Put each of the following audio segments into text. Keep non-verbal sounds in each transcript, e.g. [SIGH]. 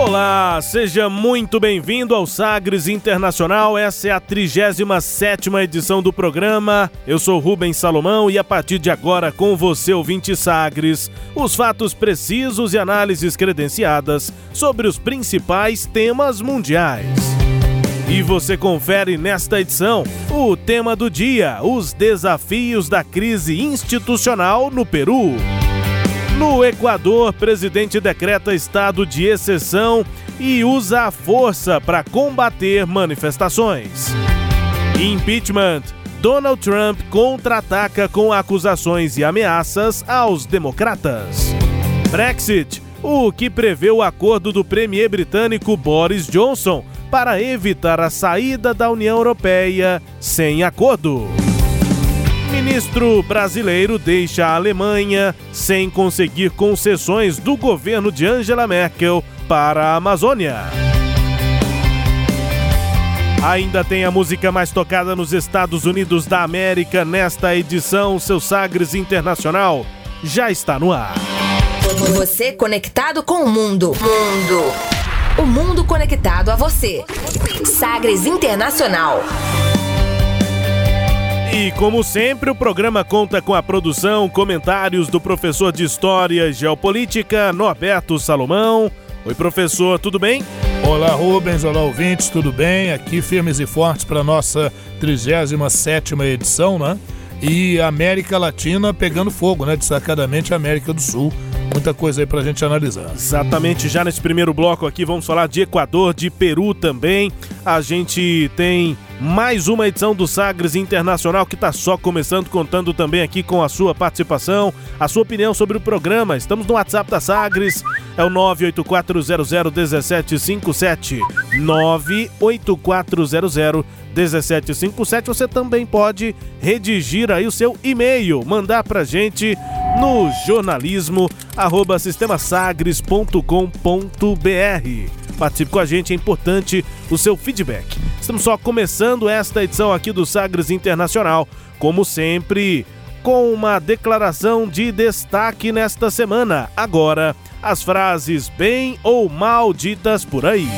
Olá, seja muito bem-vindo ao Sagres Internacional. Essa é a 37 edição do programa. Eu sou Rubens Salomão e a partir de agora, com você, ouvinte Sagres, os fatos precisos e análises credenciadas sobre os principais temas mundiais. E você confere nesta edição o tema do dia: os desafios da crise institucional no Peru. No Equador, presidente decreta estado de exceção e usa a força para combater manifestações. Impeachment. Donald Trump contra-ataca com acusações e ameaças aos democratas. Brexit. O que prevê o acordo do premier britânico Boris Johnson para evitar a saída da União Europeia sem acordo. Ministro brasileiro deixa a Alemanha sem conseguir concessões do governo de Angela Merkel para a Amazônia. Ainda tem a música mais tocada nos Estados Unidos da América nesta edição. Seu Sagres Internacional já está no ar. Você conectado com o mundo. Mundo. O mundo conectado a você. Sagres Internacional. E como sempre, o programa conta com a produção, comentários do professor de História e Geopolítica, Norberto Salomão. Oi, professor, tudo bem? Olá, Rubens, olá, ouvintes, tudo bem? Aqui firmes e fortes para nossa 37 edição, né? E América Latina pegando fogo, né? Destacadamente América do Sul. Muita coisa aí pra gente analisar. Exatamente, já nesse primeiro bloco aqui vamos falar de Equador, de Peru também. A gente tem mais uma edição do Sagres Internacional que está só começando, contando também aqui com a sua participação, a sua opinião sobre o programa. Estamos no WhatsApp da Sagres, é o 984001757. 984001757. Você também pode redigir aí o seu e-mail, mandar pra gente no jornalismo arroba sistemasagres.com.br. Participe com a gente, é importante o seu feedback. Estamos só começando esta edição aqui do Sagres Internacional, como sempre, com uma declaração de destaque nesta semana. Agora, as frases bem ou mal ditas por aí.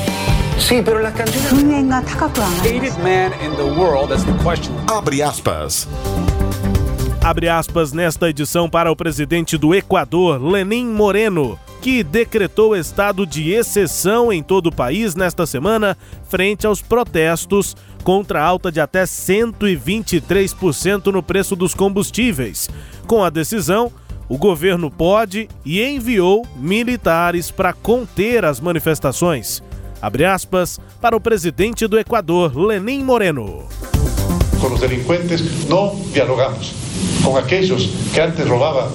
Abre aspas. Abre aspas nesta edição para o presidente do Equador, Lenin Moreno, que decretou estado de exceção em todo o país nesta semana, frente aos protestos contra a alta de até 123% no preço dos combustíveis. Com a decisão, o governo pode e enviou militares para conter as manifestações. Abre aspas para o presidente do Equador, Lenin Moreno. Com os delinquentes não dialogamos. Com aqueles que antes roubavam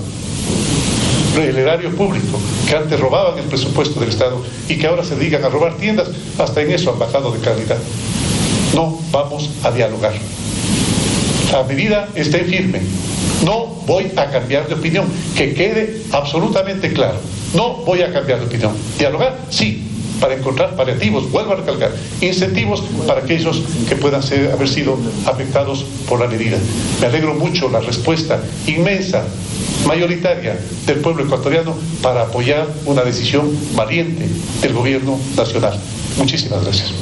el erario público, que antes robaban el presupuesto del Estado y que ahora se dedican a robar tiendas, hasta en eso han bajado de calidad. No vamos a dialogar. La medida está firme. No voy a cambiar de opinión. Que quede absolutamente claro. No voy a cambiar de opinión. Dialogar, sí, para encontrar paliativos, vuelvo a recalcar, incentivos para aquellos que puedan ser, haber sido afectados por la medida. Me alegro mucho la respuesta inmensa, mayoritaria del pueblo ecuatoriano para apoyar una decisión valiente del gobierno nacional. Muchísimas gracias.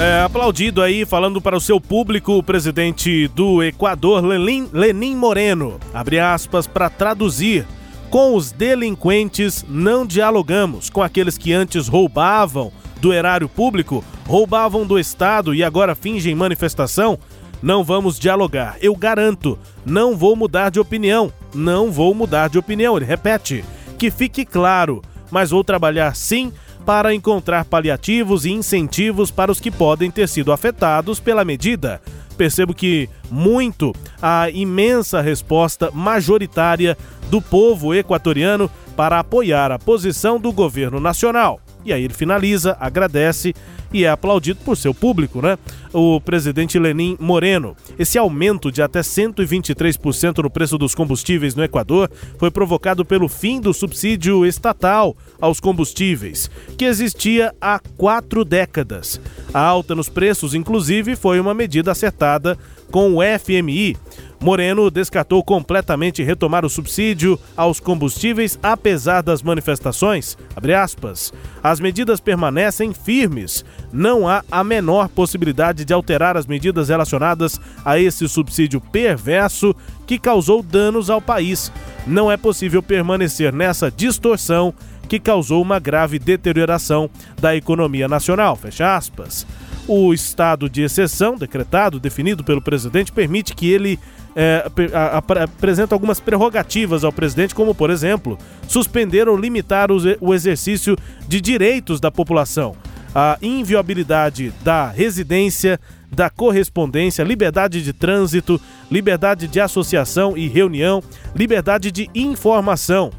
É, aplaudido aí, falando para o seu público, o presidente do Equador, Lenin, Lenin Moreno. Abre aspas para traduzir. Com os delinquentes não dialogamos. Com aqueles que antes roubavam do erário público, roubavam do Estado e agora fingem manifestação, não vamos dialogar. Eu garanto, não vou mudar de opinião. Não vou mudar de opinião. Ele repete. Que fique claro, mas vou trabalhar sim para encontrar paliativos e incentivos para os que podem ter sido afetados pela medida, percebo que muito a imensa resposta majoritária do povo equatoriano para apoiar a posição do governo nacional. E aí ele finaliza, agradece e é aplaudido por seu público, né? O presidente Lenin Moreno. Esse aumento de até 123% no preço dos combustíveis no Equador foi provocado pelo fim do subsídio estatal aos combustíveis, que existia há quatro décadas. A alta nos preços, inclusive, foi uma medida acertada com o FMI. Moreno descartou completamente retomar o subsídio aos combustíveis apesar das manifestações. As, as medidas permanecem firmes. Não há a menor possibilidade de alterar as medidas relacionadas a esse subsídio perverso que causou danos ao país. Não é possível permanecer nessa distorção que causou uma grave deterioração da economia nacional. Fecha aspas. O estado de exceção, decretado, definido pelo presidente, permite que ele é, apresenta algumas prerrogativas ao presidente, como, por exemplo, suspender ou limitar o exercício de direitos da população, a inviolabilidade da residência, da correspondência, liberdade de trânsito, liberdade de associação e reunião, liberdade de informação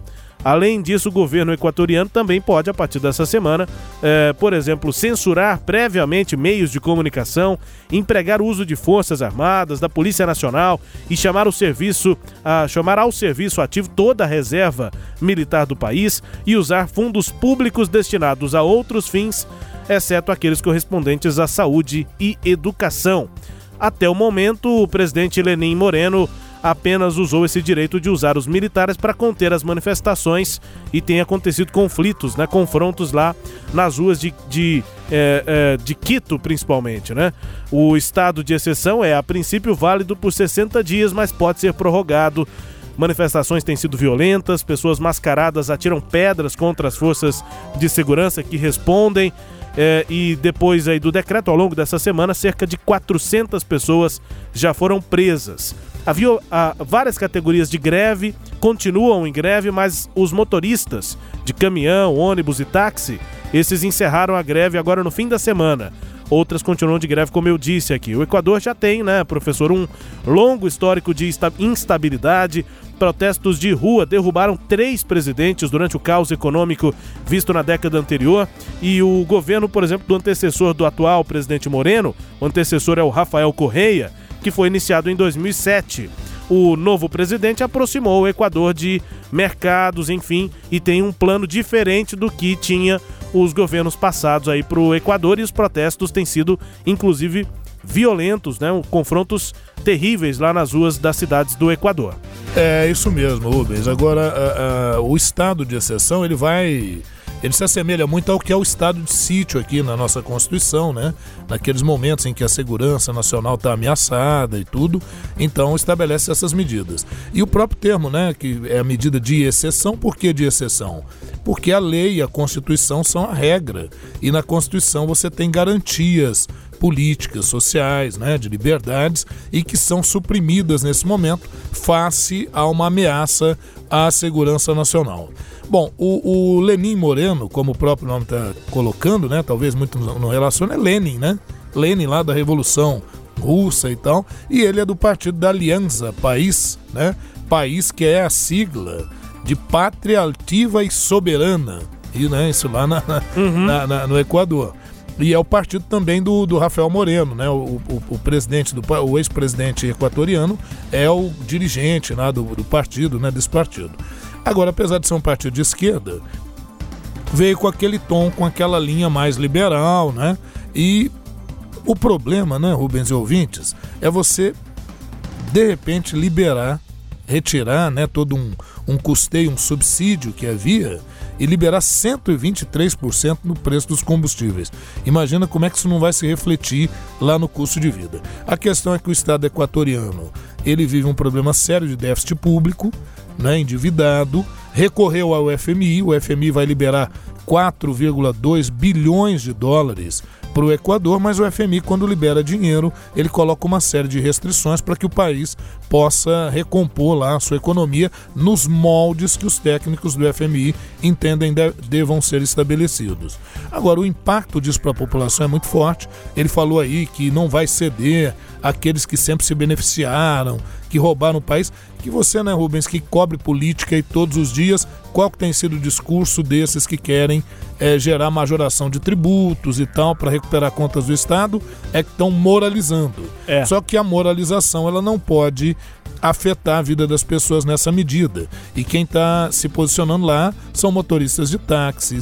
Além disso, o governo equatoriano também pode, a partir dessa semana, eh, por exemplo, censurar previamente meios de comunicação, empregar o uso de forças armadas, da Polícia Nacional e chamar o serviço, a, chamar ao serviço ativo toda a reserva militar do país e usar fundos públicos destinados a outros fins, exceto aqueles correspondentes à saúde e educação. Até o momento, o presidente Lenin Moreno apenas usou esse direito de usar os militares para conter as manifestações e tem acontecido conflitos, né, confrontos lá nas ruas de, de, é, é, de Quito, principalmente. Né? O estado de exceção é, a princípio, válido por 60 dias, mas pode ser prorrogado. Manifestações têm sido violentas, pessoas mascaradas atiram pedras contra as forças de segurança que respondem. É, e depois aí do decreto, ao longo dessa semana, cerca de 400 pessoas já foram presas. Havia ah, várias categorias de greve, continuam em greve, mas os motoristas de caminhão, ônibus e táxi, esses encerraram a greve agora no fim da semana. Outras continuam de greve, como eu disse aqui. O Equador já tem, né, professor, um longo histórico de instabilidade. Protestos de rua derrubaram três presidentes durante o caos econômico visto na década anterior. E o governo, por exemplo, do antecessor do atual presidente Moreno, o antecessor é o Rafael Correia, que foi iniciado em 2007. O novo presidente aproximou o Equador de mercados, enfim, e tem um plano diferente do que tinha os governos passados aí para o Equador e os protestos têm sido, inclusive, violentos, né? Confrontos terríveis lá nas ruas das cidades do Equador. É isso mesmo, Rubens. Agora, o estado de exceção ele vai ele se assemelha muito ao que é o estado de sítio aqui na nossa Constituição, né? Naqueles momentos em que a segurança nacional está ameaçada e tudo, então estabelece essas medidas. E o próprio termo, né? Que é a medida de exceção, por que de exceção? Porque a lei e a Constituição são a regra. E na Constituição você tem garantias políticas, sociais, né, de liberdades e que são suprimidas nesse momento face a uma ameaça à segurança nacional. Bom, o, o Lenin Moreno, como o próprio nome está colocando, né? Talvez muito não relaciona, é Lenin, né? Lenin lá da Revolução Russa e tal. E ele é do partido da Aliança País, né? País que é a sigla de Pátria Altiva e Soberana. E, né, isso lá na, uhum. na, na, no Equador. E é o partido também do, do Rafael Moreno, né? O, o, o presidente do o ex-presidente equatoriano é o dirigente né, do, do partido, né? Desse partido. Agora, apesar de ser um partido de esquerda, veio com aquele tom, com aquela linha mais liberal, né? E o problema, né, Rubens e ouvintes, é você, de repente, liberar, retirar né, todo um, um custeio, um subsídio que havia e liberar 123% no preço dos combustíveis. Imagina como é que isso não vai se refletir lá no custo de vida. A questão é que o Estado equatoriano ele vive um problema sério de déficit público, né, endividado, recorreu ao FMI, o FMI vai liberar 4,2 bilhões de dólares para o Equador, mas o FMI, quando libera dinheiro, ele coloca uma série de restrições para que o país possa recompor lá a sua economia nos moldes que os técnicos do FMI entendem de, devam ser estabelecidos. Agora, o impacto disso para a população é muito forte. Ele falou aí que não vai ceder aqueles que sempre se beneficiaram, que roubaram o país. Que você, né, Rubens, que cobre política e todos os dias, qual que tem sido o discurso desses que querem é, gerar majoração de tributos e tal para recuperar contas do Estado? É que estão moralizando. É. Só que a moralização ela não pode afetar a vida das pessoas nessa medida. E quem está se posicionando lá são motoristas de táxi,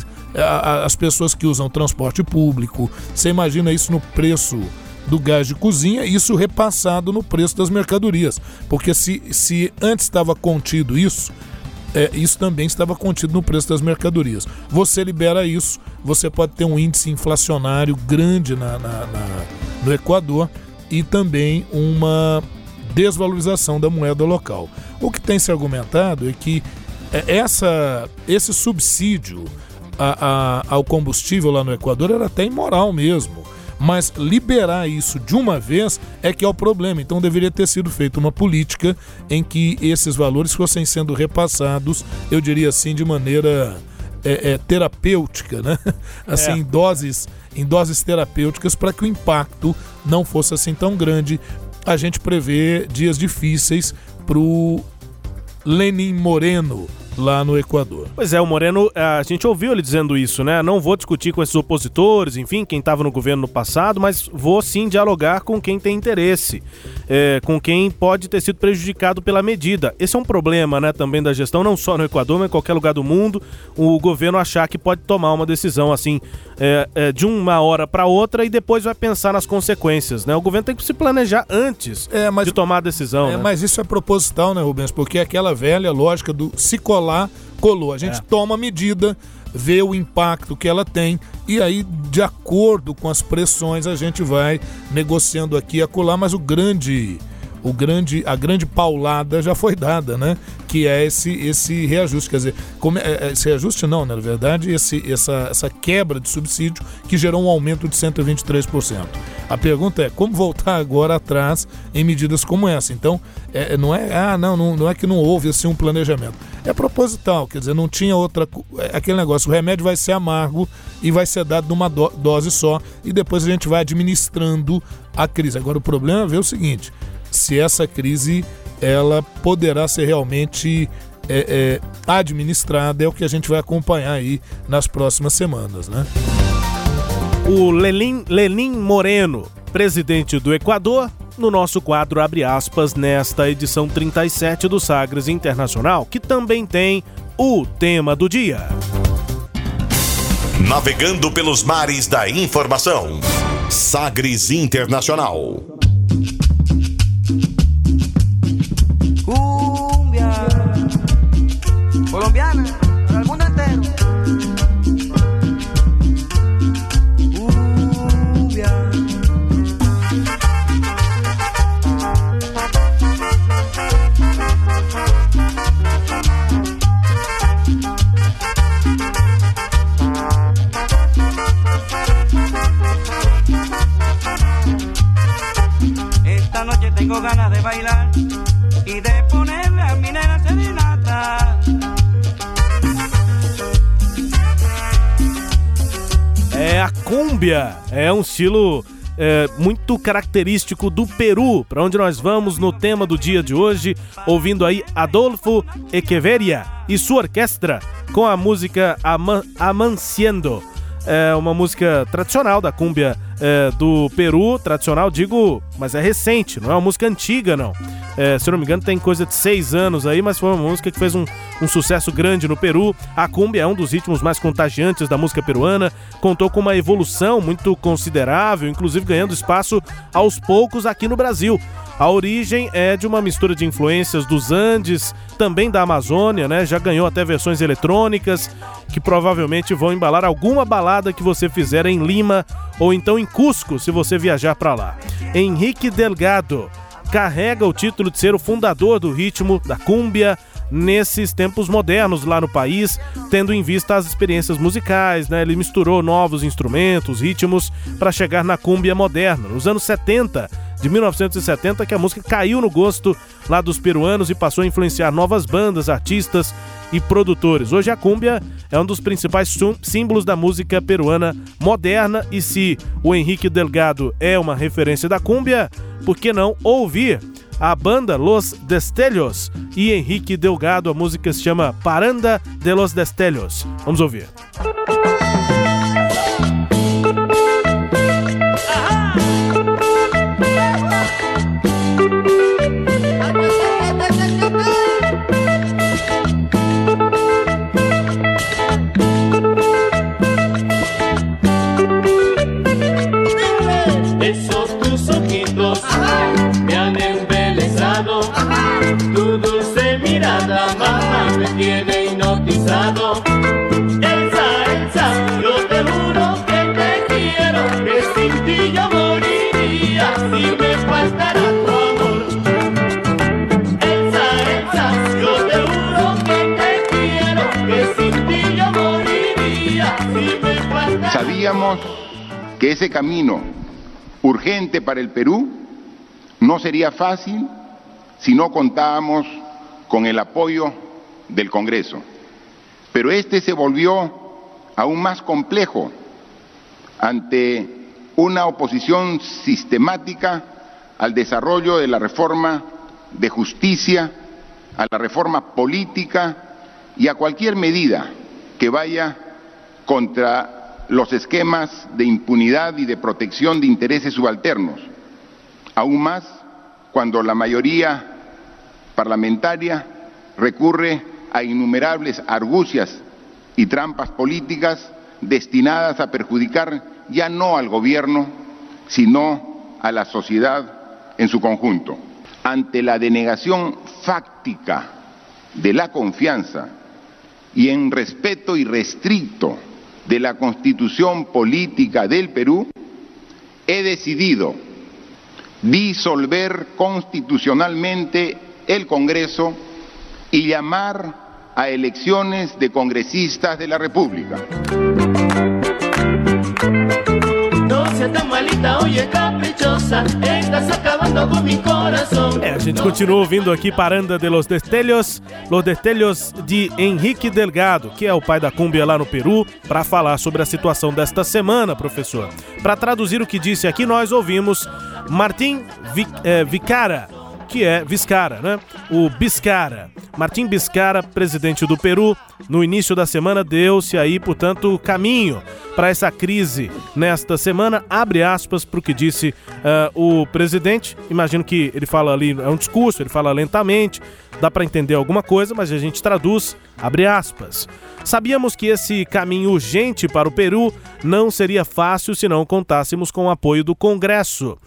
as pessoas que usam transporte público. Você imagina isso no preço do gás de cozinha, isso repassado no preço das mercadorias. Porque se, se antes estava contido isso, é, isso também estava contido no preço das mercadorias. Você libera isso, você pode ter um índice inflacionário grande na, na, na, no Equador e também uma desvalorização da moeda local. O que tem se argumentado é que é, essa, esse subsídio a, a, ao combustível lá no Equador era até imoral mesmo. Mas liberar isso de uma vez é que é o problema. Então deveria ter sido feita uma política em que esses valores fossem sendo repassados, eu diria assim, de maneira é, é, terapêutica, né? [LAUGHS] Assim, é. em doses, em doses terapêuticas para que o impacto não fosse assim tão grande. A gente prevê dias difíceis para o Lenin Moreno, lá no Equador. Pois é, o Moreno, a gente ouviu ele dizendo isso, né? Não vou discutir com esses opositores, enfim, quem estava no governo no passado, mas vou sim dialogar com quem tem interesse, é, com quem pode ter sido prejudicado pela medida. Esse é um problema, né, também da gestão, não só no Equador, mas em qualquer lugar do mundo, o governo achar que pode tomar uma decisão assim é, é, de uma hora para outra e depois vai pensar nas consequências, né? O governo tem que se planejar antes é, mas, de tomar a decisão. É, né? Mas isso é proposital, né, Rubens? Porque é aquela velha lógica do se colar, colou. A gente é. toma medida, vê o impacto que ela tem e aí, de acordo com as pressões, a gente vai negociando aqui e acolá, mas o grande o grande, a grande paulada já foi dada, né? Que é esse, esse reajuste. Quer dizer, como, é, é, esse reajuste não, né? na verdade, esse, essa, essa quebra de subsídio que gerou um aumento de 123%. A pergunta é como voltar agora atrás em medidas como essa? Então, é, não é, ah, não, não, não é que não houve assim um planejamento. É proposital, quer dizer, não tinha outra. É aquele negócio, o remédio vai ser amargo e vai ser dado numa do, dose só, e depois a gente vai administrando a crise. Agora, o problema é ver o seguinte: se essa crise ela poderá ser realmente é, é, administrada, é o que a gente vai acompanhar aí nas próximas semanas, né? O Lenin, Lenin Moreno, presidente do Equador, no nosso quadro Abre aspas, nesta edição 37 do Sagres Internacional, que também tem o tema do dia. Navegando pelos mares da informação. Sagres Internacional. Cúmbia. É um estilo é, muito característico do Peru, para onde nós vamos no tema do dia de hoje, ouvindo aí Adolfo Echeverria e sua orquestra com a música Aman Amanciendo. É uma música tradicional da cúmbia é, do Peru, tradicional, digo, mas é recente, não é uma música antiga, não. É, se eu não me engano, tem coisa de seis anos aí, mas foi uma música que fez um, um sucesso grande no Peru. A cumbia é um dos ritmos mais contagiantes da música peruana, contou com uma evolução muito considerável, inclusive ganhando espaço aos poucos aqui no Brasil. A origem é de uma mistura de influências dos Andes, também da Amazônia, né? Já ganhou até versões eletrônicas que provavelmente vão embalar alguma balada que você fizer em Lima ou então em Cusco, se você viajar para lá. Henrique Delgado carrega o título de ser o fundador do ritmo da cúmbia nesses tempos modernos lá no país, tendo em vista as experiências musicais, né? Ele misturou novos instrumentos, ritmos para chegar na cúmbia moderna. Nos anos 70, de 1970, que a música caiu no gosto lá dos peruanos e passou a influenciar novas bandas, artistas e produtores. Hoje a cúmbia é um dos principais símbolos da música peruana moderna e se o Henrique Delgado é uma referência da cúmbia, por que não ouvir a banda Los Destellos e Henrique Delgado. A música se chama Paranda de los Destellos. Vamos ouvir. que camino urgente para el Perú no sería fácil si no contábamos con el apoyo del Congreso. Pero este se volvió aún más complejo ante una oposición sistemática al desarrollo de la reforma de justicia, a la reforma política y a cualquier medida que vaya contra los esquemas de impunidad y de protección de intereses subalternos, aún más cuando la mayoría parlamentaria recurre a innumerables argucias y trampas políticas destinadas a perjudicar ya no al gobierno, sino a la sociedad en su conjunto. Ante la denegación fáctica de la confianza y en respeto irrestricto de la constitución política del Perú, he decidido disolver constitucionalmente el Congreso y llamar a elecciones de congresistas de la República. É, a gente continua ouvindo aqui Paranda de los Destellos, Los Destellos de Henrique Delgado, que é o pai da cúmbia lá no Peru, para falar sobre a situação desta semana, professor. Para traduzir o que disse aqui, nós ouvimos Martim é, Vicara, que é Viscara, né? O Biscara. Martim Biscara, presidente do Peru, no início da semana deu-se aí, portanto, caminho para essa crise nesta semana. Abre aspas para o que disse uh, o presidente. Imagino que ele fala ali, é um discurso, ele fala lentamente, dá para entender alguma coisa, mas a gente traduz. Abre aspas. Sabíamos que esse caminho urgente para o Peru não seria fácil se não contássemos com o apoio do Congresso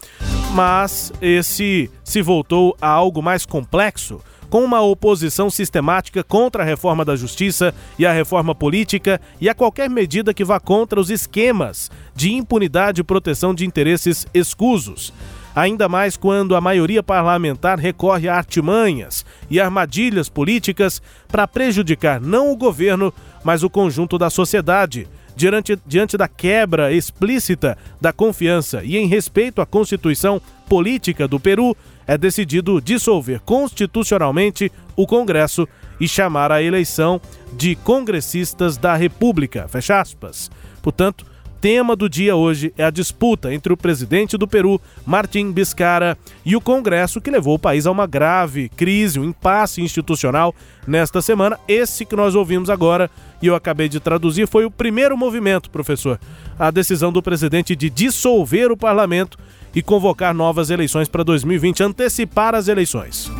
mas esse se voltou a algo mais complexo, com uma oposição sistemática contra a reforma da justiça e a reforma política e a qualquer medida que vá contra os esquemas de impunidade e proteção de interesses escusos. Ainda mais quando a maioria parlamentar recorre a artimanhas e armadilhas políticas para prejudicar não o governo, mas o conjunto da sociedade diante, diante da quebra explícita da confiança e em respeito à Constituição Política do Peru, é decidido dissolver constitucionalmente o Congresso e chamar a eleição de congressistas da República. Fecha aspas. Portanto, tema do dia hoje é a disputa entre o presidente do Peru, Martim Biscara, e o Congresso, que levou o país a uma grave crise, um impasse institucional nesta semana. Esse que nós ouvimos agora e eu acabei de traduzir foi o primeiro movimento, professor. A decisão do presidente de dissolver o parlamento e convocar novas eleições para 2020, antecipar as eleições.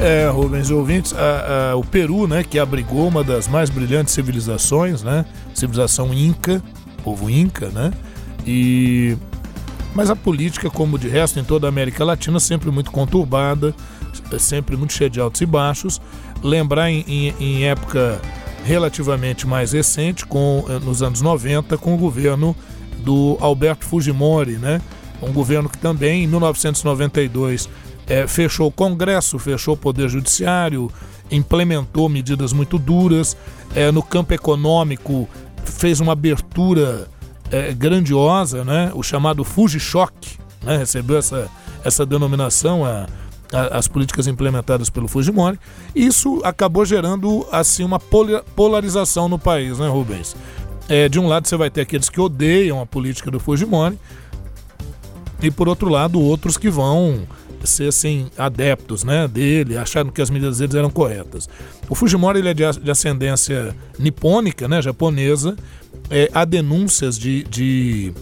É, Rubens ouvintes, a, a, o Peru, né, que abrigou uma das mais brilhantes civilizações, né, civilização inca, povo inca, né? E mas a política, como de resto em toda a América Latina, sempre muito conturbada, sempre muito cheia de altos e baixos. Lembrar em, em, em época relativamente mais recente, com, eh, nos anos 90, com o governo do Alberto Fujimori, né? Um governo que também, em 1992, é, fechou o Congresso, fechou o Poder Judiciário, implementou medidas muito duras. É, no campo econômico, fez uma abertura é, grandiosa, né? o chamado Fuji-choque, né? recebeu essa, essa denominação, a, a, as políticas implementadas pelo Fujimori. Isso acabou gerando assim uma polarização no país, né, Rubens? É, de um lado você vai ter aqueles que odeiam a política do Fujimori e por outro lado outros que vão ser assim adeptos né, dele, acharam que as medidas deles eram corretas. O Fujimori ele é de, de ascendência nipônica, né, japonesa. É, há denúncias de, de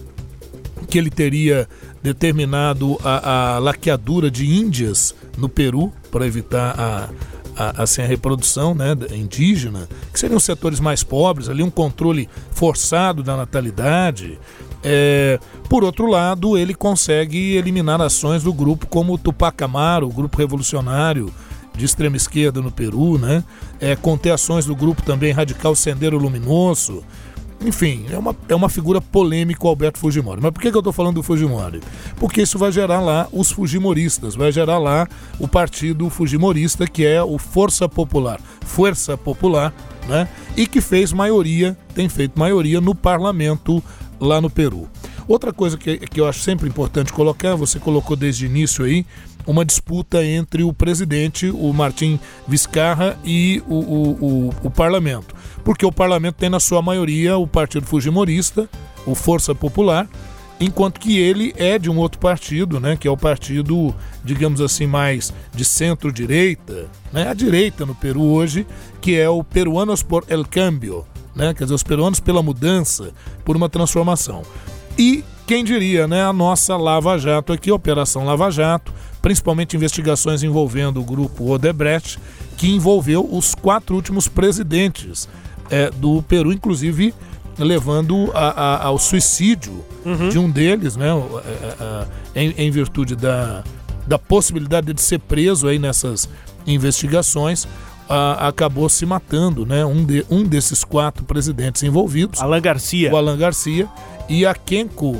que ele teria determinado a, a laqueadura de índias no Peru para evitar a, a, assim, a reprodução né, indígena, que seriam setores mais pobres, ali um controle forçado da natalidade. É, por outro lado, ele consegue eliminar ações do grupo como o Tupac Amaru, o grupo revolucionário de extrema esquerda no Peru, né? É, conter ações do grupo também radical Sendero Luminoso. Enfim, é uma, é uma figura polêmica o Alberto Fujimori. Mas por que, que eu estou falando do Fujimori? Porque isso vai gerar lá os Fujimoristas, vai gerar lá o partido Fujimorista, que é o Força Popular, Força Popular, né? E que fez maioria, tem feito maioria no parlamento lá no Peru. Outra coisa que, que eu acho sempre importante colocar, você colocou desde o início aí, uma disputa entre o presidente, o Martim Vizcarra, e o, o, o, o parlamento porque o parlamento tem na sua maioria o Partido Fujimorista, o Força Popular, enquanto que ele é de um outro partido, né, que é o partido, digamos assim, mais de centro-direita, né, a direita no Peru hoje, que é o Peruanos por el Cambio, né, quer dizer, os peruanos pela mudança, por uma transformação. E quem diria, né, a nossa Lava Jato aqui, a Operação Lava Jato, principalmente investigações envolvendo o grupo Odebrecht, que envolveu os quatro últimos presidentes é, do Peru, inclusive levando a, a, ao suicídio uhum. de um deles, né, é, é, é, em, em, virtude da, da possibilidade de ser preso aí nessas investigações, a, acabou se matando, né, um, de, um desses quatro presidentes envolvidos. Alan Garcia. O Alan Garcia e a Kenko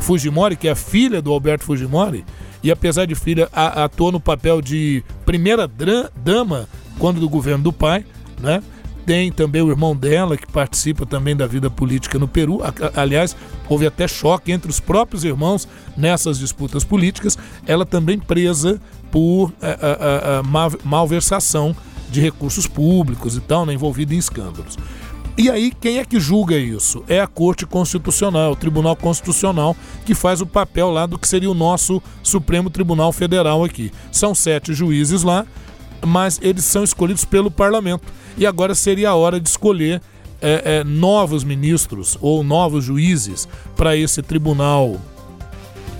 Fujimori, que é a filha do Alberto Fujimori, e apesar de filha, atuou no papel de primeira dama quando do governo do pai, né? Tem também o irmão dela, que participa também da vida política no Peru. Aliás, houve até choque entre os próprios irmãos nessas disputas políticas. Ela também presa por a, a, a, malversação de recursos públicos e tal, né, envolvida em escândalos. E aí, quem é que julga isso? É a Corte Constitucional, o Tribunal Constitucional, que faz o papel lá do que seria o nosso Supremo Tribunal Federal aqui. São sete juízes lá, mas eles são escolhidos pelo parlamento. E agora seria a hora de escolher é, é, novos ministros ou novos juízes para esse tribunal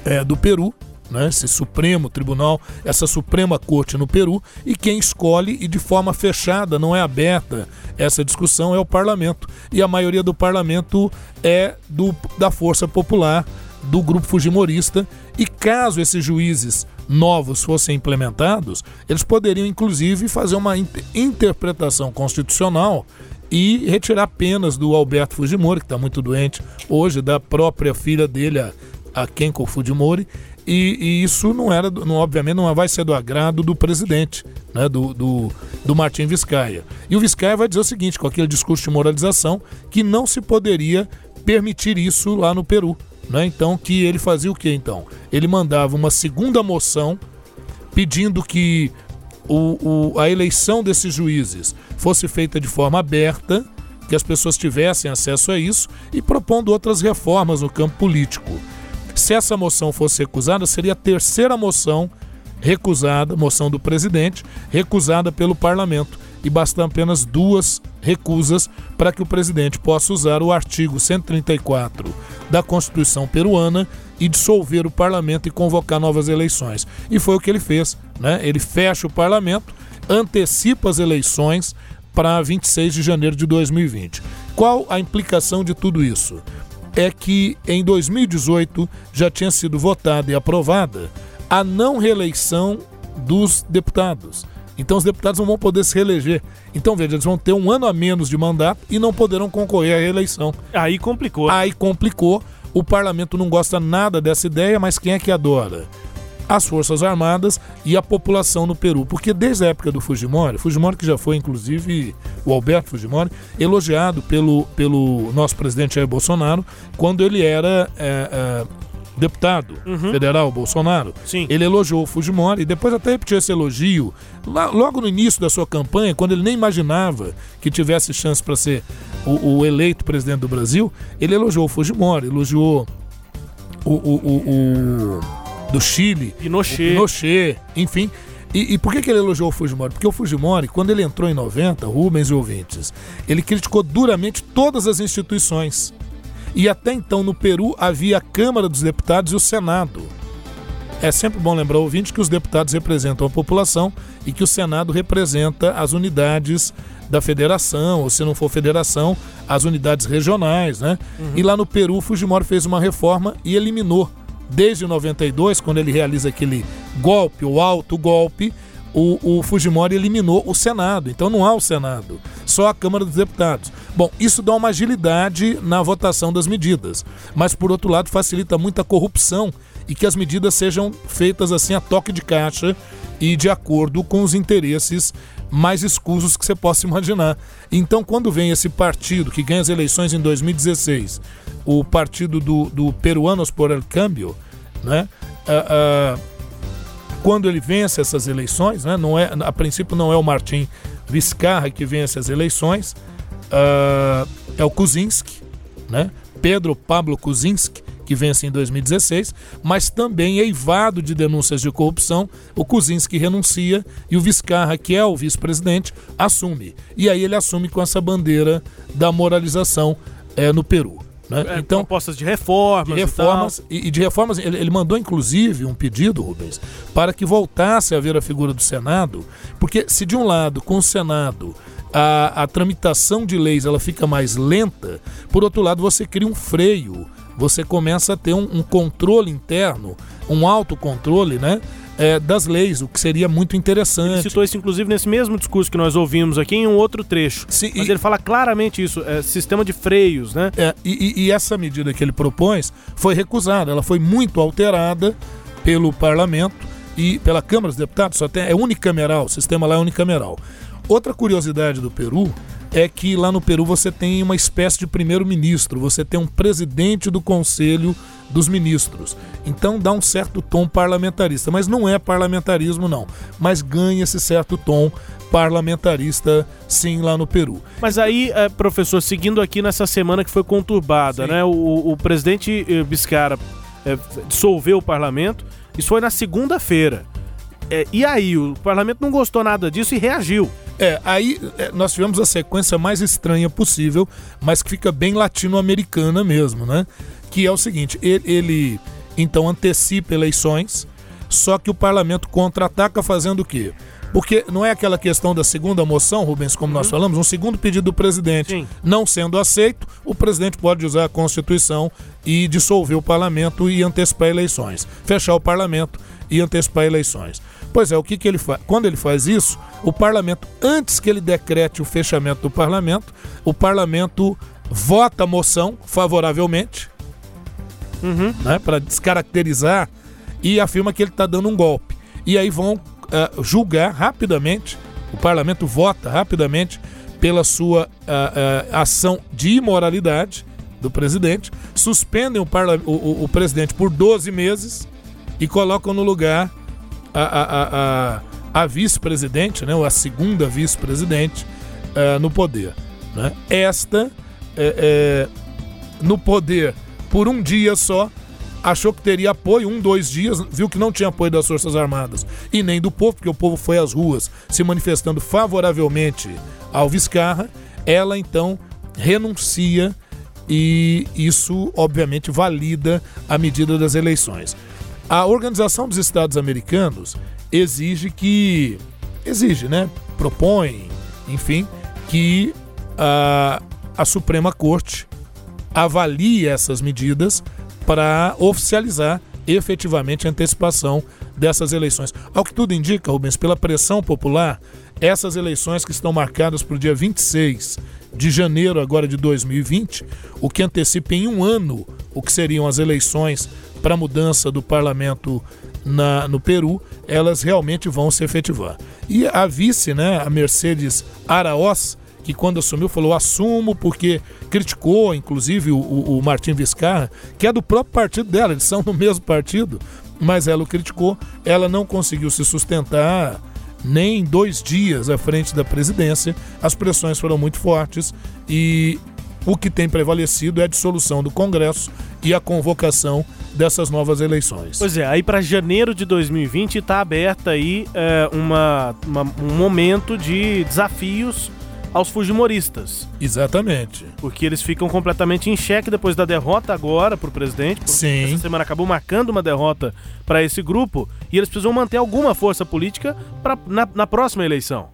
é, do Peru, né, esse Supremo Tribunal, essa Suprema Corte no Peru, e quem escolhe e de forma fechada, não é aberta essa discussão, é o parlamento. E a maioria do parlamento é do, da Força Popular, do grupo Fujimorista, e caso esses juízes novos fossem implementados, eles poderiam inclusive fazer uma interpretação constitucional e retirar penas do Alberto Fujimori, que está muito doente hoje, da própria filha dele, a, a Kenko Fujimori, e, e, isso não era, não, obviamente, não vai ser do agrado do presidente, né, do, do, do Martim Vizcaia. E o Vizcaia vai dizer o seguinte, com aquele discurso de moralização, que não se poderia permitir isso lá no Peru. Né? Então, que ele fazia o que então? Ele mandava uma segunda moção pedindo que o, o, a eleição desses juízes fosse feita de forma aberta, que as pessoas tivessem acesso a isso e propondo outras reformas no campo político. Se essa moção fosse recusada, seria a terceira moção recusada, moção do presidente, recusada pelo parlamento e bastam apenas duas recusas para que o presidente possa usar o artigo 134 da Constituição peruana e dissolver o parlamento e convocar novas eleições. E foi o que ele fez, né? Ele fecha o parlamento, antecipa as eleições para 26 de janeiro de 2020. Qual a implicação de tudo isso? É que em 2018 já tinha sido votada e aprovada a não reeleição dos deputados. Então os deputados não vão poder se reeleger. Então, veja, eles vão ter um ano a menos de mandato e não poderão concorrer à reeleição. Aí complicou. Aí complicou. O parlamento não gosta nada dessa ideia, mas quem é que adora? As Forças Armadas e a população no Peru. Porque desde a época do Fujimori, Fujimori que já foi inclusive o Alberto Fujimori, elogiado pelo, pelo nosso presidente Jair Bolsonaro, quando ele era é, é, deputado uhum. federal, Bolsonaro. Sim. Ele elogiou o Fujimori e depois até repetiu esse elogio lá, logo no início da sua campanha, quando ele nem imaginava que tivesse chance para ser o, o, eleito presidente do Brasil, ele elogiou o Fujimori, elogiou o, o, o, o do Chile, Pinochet. Pinochet, enfim. E, e, por que, que ele elogiou o Fujimori? Porque o Fujimori, quando ele entrou em 90, Rubens e ouvintes, ele criticou duramente todas as instituições. E até então no Peru havia a Câmara dos Deputados e o Senado. É sempre bom lembrar ouvinte que os deputados representam a população e que o Senado representa as unidades da federação, ou se não for federação, as unidades regionais, né? Uhum. E lá no Peru, Fujimori fez uma reforma e eliminou, desde 92, quando ele realiza aquele golpe, o alto golpe, o, o Fujimori eliminou o Senado. Então não há o Senado, só a Câmara dos Deputados. Bom, isso dá uma agilidade na votação das medidas, mas por outro lado facilita muita corrupção e que as medidas sejam feitas assim a toque de caixa e de acordo com os interesses mais escusos que você possa [LAUGHS] imaginar. Então, quando vem esse partido que ganha as eleições em 2016, o partido do, do Peruanos por el Cambio, né? Uh, uh, quando ele vence essas eleições, né? não é, a princípio não é o Martim Vizcarra que vence as eleições, uh, é o Kuczynski, né? Pedro Pablo Kuczynski, que vence em 2016, mas também eivado de denúncias de corrupção, o Kuczynski renuncia e o Vizcarra, que é o vice-presidente, assume. E aí ele assume com essa bandeira da moralização é, no Peru. Né? É, então, propostas de reformas. De reformas e, e, de reformas. Ele, ele, mandou, inclusive, um pedido, Rubens, para que voltasse a ver a figura do Senado, porque se de um lado, com o Senado, a, a tramitação de leis ela fica mais lenta, por outro lado, você cria um freio você começa a ter um, um controle interno, um autocontrole, né? É, das leis, o que seria muito interessante. Ele citou isso, inclusive, nesse mesmo discurso que nós ouvimos aqui em um outro trecho. Sim, Mas e... ele fala claramente isso, é, sistema de freios, né? É, e, e, essa medida que ele propõe foi recusada, ela foi muito alterada pelo parlamento e pela Câmara dos Deputados, só tem, é unicameral, o sistema lá é unicameral. Outra curiosidade do Peru é que lá no Peru você tem uma espécie de primeiro-ministro, você tem um presidente do Conselho dos Ministros. Então dá um certo tom parlamentarista, mas não é parlamentarismo não, mas ganha esse certo tom parlamentarista sim lá no Peru. Mas aí, é, professor, seguindo aqui nessa semana que foi conturbada, sim. né? O, o presidente eh, Biscara é, dissolveu o parlamento, isso foi na segunda-feira. É, e aí, o parlamento não gostou nada disso e reagiu. É, aí é, nós tivemos a sequência mais estranha possível, mas que fica bem latino-americana mesmo, né? Que é o seguinte: ele, ele então antecipa eleições, só que o parlamento contra-ataca fazendo o quê? Porque não é aquela questão da segunda moção, Rubens, como uhum. nós falamos, um segundo pedido do presidente Sim. não sendo aceito, o presidente pode usar a Constituição e dissolver o parlamento e antecipar eleições. Fechar o parlamento e antecipar eleições. Pois é, o que, que ele faz? Quando ele faz isso, o parlamento, antes que ele decrete o fechamento do parlamento, o parlamento vota a moção favoravelmente, uhum. né, para descaracterizar e afirma que ele está dando um golpe. E aí vão uh, julgar rapidamente, o parlamento vota rapidamente pela sua uh, uh, ação de imoralidade do presidente, suspendem o, o, o, presidente por 12 meses e colocam no lugar a, a, a, a vice-presidente, né, ou a segunda vice-presidente uh, no poder. Né? Esta, é, é, no poder por um dia só, achou que teria apoio, um, dois dias, viu que não tinha apoio das Forças Armadas e nem do povo, porque o povo foi às ruas se manifestando favoravelmente ao Viscarra. Ela então renuncia e isso, obviamente, valida a medida das eleições. A Organização dos Estados Americanos exige que. exige, né? Propõe, enfim, que a, a Suprema Corte avalie essas medidas para oficializar efetivamente a antecipação dessas eleições. Ao que tudo indica, Rubens, pela pressão popular, essas eleições que estão marcadas para o dia 26 de janeiro agora de 2020, o que antecipa em um ano o que seriam as eleições para a mudança do parlamento na, no Peru, elas realmente vão se efetivar. E a vice, né, a Mercedes Araoz, que quando assumiu falou assumo porque criticou inclusive o, o, o Martim Vizcarra, que é do próprio partido dela, eles são no mesmo partido, mas ela o criticou, ela não conseguiu se sustentar nem dois dias à frente da presidência, as pressões foram muito fortes e o que tem prevalecido é a dissolução do Congresso e a convocação dessas novas eleições. Pois é, aí para janeiro de 2020 está aberta aí é, uma, uma, um momento de desafios aos fujimoristas. Exatamente. Porque eles ficam completamente em xeque depois da derrota agora para o presidente. Sim. Essa semana acabou marcando uma derrota para esse grupo e eles precisam manter alguma força política pra, na, na próxima eleição.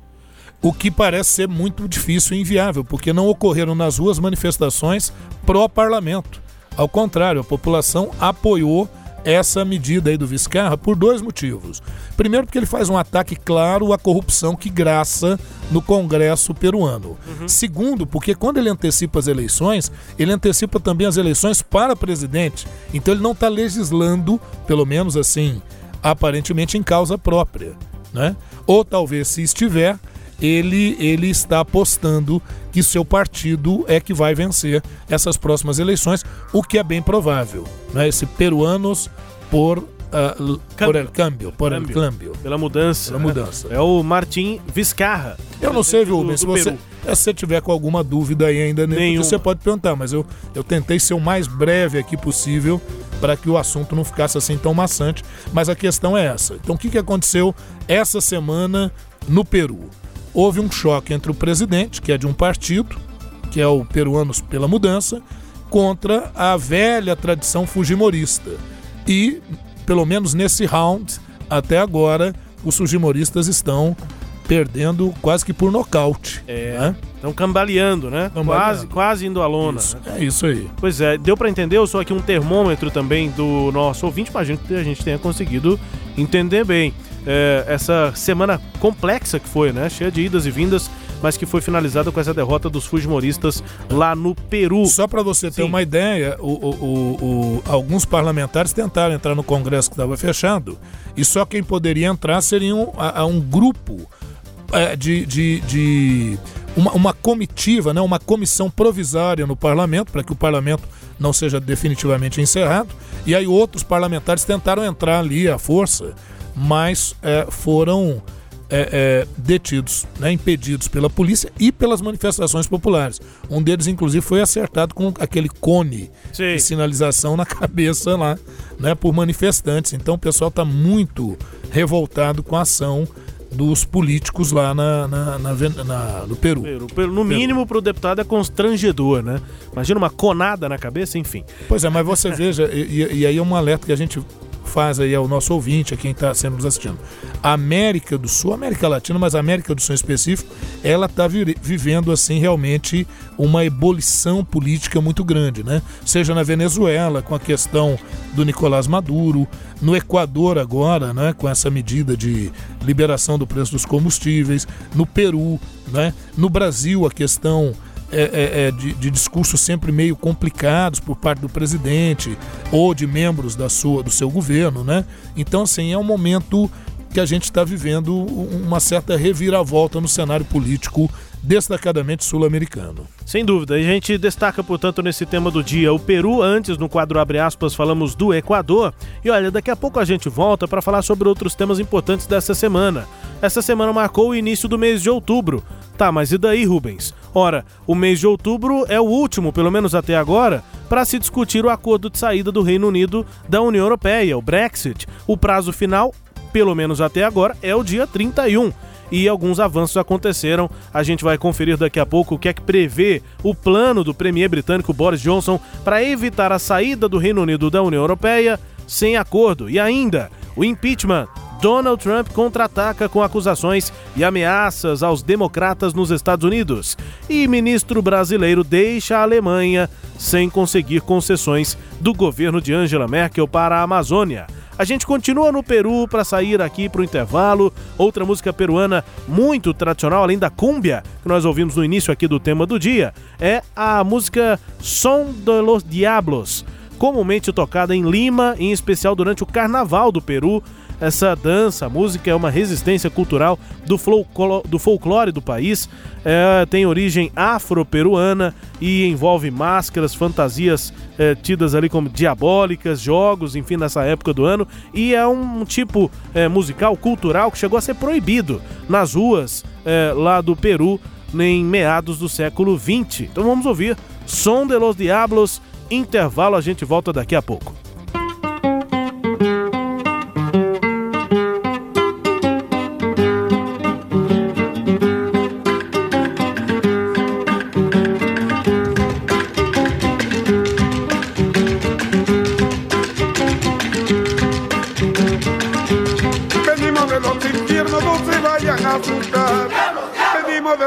O que parece ser muito difícil e inviável, porque não ocorreram nas ruas manifestações pró-parlamento. Ao contrário, a população apoiou essa medida aí do Vizcarra por dois motivos. Primeiro, porque ele faz um ataque claro à corrupção que graça no Congresso peruano. Uhum. Segundo, porque quando ele antecipa as eleições, ele antecipa também as eleições para presidente. Então ele não está legislando, pelo menos assim, aparentemente em causa própria. Né? Ou talvez, se estiver, ele, ele está apostando que seu partido é que vai vencer essas próximas eleições, o que é bem provável. Né? Esse peruanos por uh, por el cambio, por el cambio. Pela mudança. Pela mudança. É o Martim Vizcarra. Eu não sei, viu, se você, se você tiver com alguma dúvida aí ainda, Nenhuma. você pode perguntar, mas eu, eu tentei ser o mais breve aqui possível para que o assunto não ficasse assim tão maçante. Mas a questão é essa. Então, o que, que aconteceu essa semana no Peru? Houve um choque entre o presidente, que é de um partido, que é o Peruanos pela Mudança, contra a velha tradição fujimorista. E, pelo menos nesse round, até agora, os fujimoristas estão perdendo quase que por nocaute. É. Né? Estão cambaleando, né? Cambaleando. Quase, quase indo à lona. Isso, né? É isso aí. Pois é, deu para entender? Eu sou aqui um termômetro também do nosso ouvinte, imagino que a gente tenha conseguido entender bem é, essa semana complexa que foi, né? Cheia de idas e vindas, mas que foi finalizada com essa derrota dos Fujimoristas lá no Peru. Só para você ter Sim. uma ideia, o, o, o, alguns parlamentares tentaram entrar no Congresso que estava fechado e só quem poderia entrar seria um, a, a um grupo é, de, de, de uma, uma, comitiva, né, uma comissão provisória no parlamento, para que o parlamento não seja definitivamente encerrado. E aí outros parlamentares tentaram entrar ali à força mas é, foram é, é, detidos, né, impedidos pela polícia e pelas manifestações populares. Um deles, inclusive, foi acertado com aquele cone Sim. de sinalização na [LAUGHS] cabeça lá, né, por manifestantes. Então o pessoal está muito revoltado com a ação dos políticos lá na, na, na, na no Peru. Peru. No mínimo, para o deputado é constrangedor, né? Imagina uma conada na cabeça, enfim. Pois é, mas você [LAUGHS] veja, e, e aí é um alerta que a gente faz aí ao nosso ouvinte, a quem está sendo nos assistindo. A América do Sul, América Latina, mas a América do Sul em específico, ela está vi vivendo assim realmente uma ebulição política muito grande, né? Seja na Venezuela, com a questão do Nicolás Maduro, no Equador agora, né, com essa medida de liberação do preço dos combustíveis, no Peru, né? No Brasil, a questão é, é, é, de, de, discursos sempre meio complicados por parte do presidente ou de membros da sua, do seu governo, né? Então, assim, é um momento que a gente está vivendo uma certa reviravolta no cenário político destacadamente sul-americano. Sem dúvida. A gente destaca, portanto, nesse tema do dia o Peru. Antes, no quadro Abre aspas, falamos do Equador. E olha, daqui a pouco a gente volta para falar sobre outros temas importantes dessa semana. Essa semana marcou o início do mês de outubro. Tá, mas e daí, Rubens? Ora, o mês de outubro é o último, pelo menos até agora, para se discutir o acordo de saída do Reino Unido da União Europeia, o Brexit. O prazo final, pelo menos até agora, é o dia 31 e alguns avanços aconteceram. A gente vai conferir daqui a pouco o que é que prevê o plano do premier britânico Boris Johnson para evitar a saída do Reino Unido da União Europeia sem acordo. E ainda, o impeachment. Donald Trump contra-ataca com acusações e ameaças aos democratas nos Estados Unidos. E ministro brasileiro deixa a Alemanha sem conseguir concessões do governo de Angela Merkel para a Amazônia. A gente continua no Peru para sair aqui para o intervalo. Outra música peruana muito tradicional, além da cúmbia, que nós ouvimos no início aqui do tema do dia, é a música Som de los Diablos, comumente tocada em Lima, em especial durante o Carnaval do Peru essa dança, a música é uma resistência cultural do, folclore do, folclore do país, é, tem origem afro-peruana e envolve máscaras, fantasias é, tidas ali como diabólicas, jogos, enfim, nessa época do ano. E é um tipo é, musical, cultural, que chegou a ser proibido nas ruas é, lá do Peru em meados do século XX. Então vamos ouvir Som de los Diablos, intervalo, a gente volta daqui a pouco.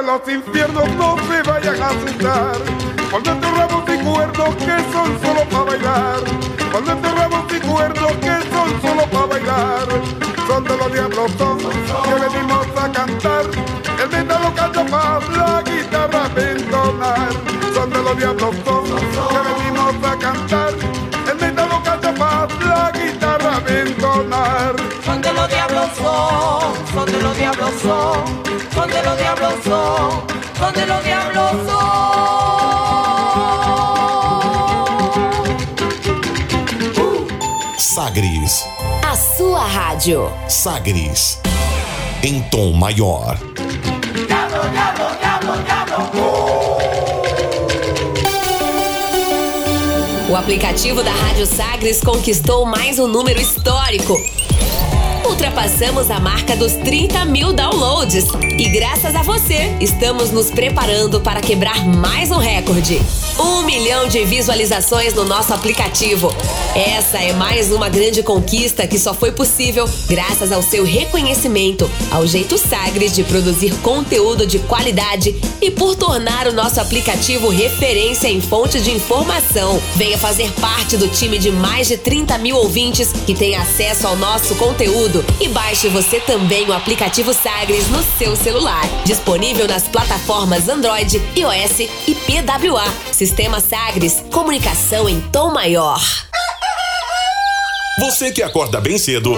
Los infiernos no se vayan a asustar. Cuando enterramos y cuernos que son solo para bailar. Cuando enterramos y cuernos que son solo para bailar. Son de los diablos son que venimos a cantar. El metal lo canta para la guitarra entonar. Son de los diablos son que venimos a cantar. Entonar. Son de los diablos son, son de los diablos son donde los diablos son, donde los diablos son. Sagres. A sua rádio. Sagres. Em tom maior. O aplicativo da Rádio Sagres conquistou mais um número histórico ultrapassamos a marca dos 30 mil downloads. E graças a você, estamos nos preparando para quebrar mais um recorde. Um milhão de visualizações no nosso aplicativo. Essa é mais uma grande conquista que só foi possível graças ao seu reconhecimento, ao jeito Sagres de produzir conteúdo de qualidade e por tornar o nosso aplicativo referência em fonte de informação. Venha fazer parte do time de mais de 30 mil ouvintes que tem acesso ao nosso conteúdo e baixe você também o aplicativo Sagres no seu celular. Disponível nas plataformas Android, iOS e PWA. Sistema Sagres, comunicação em tom maior. Você que acorda bem cedo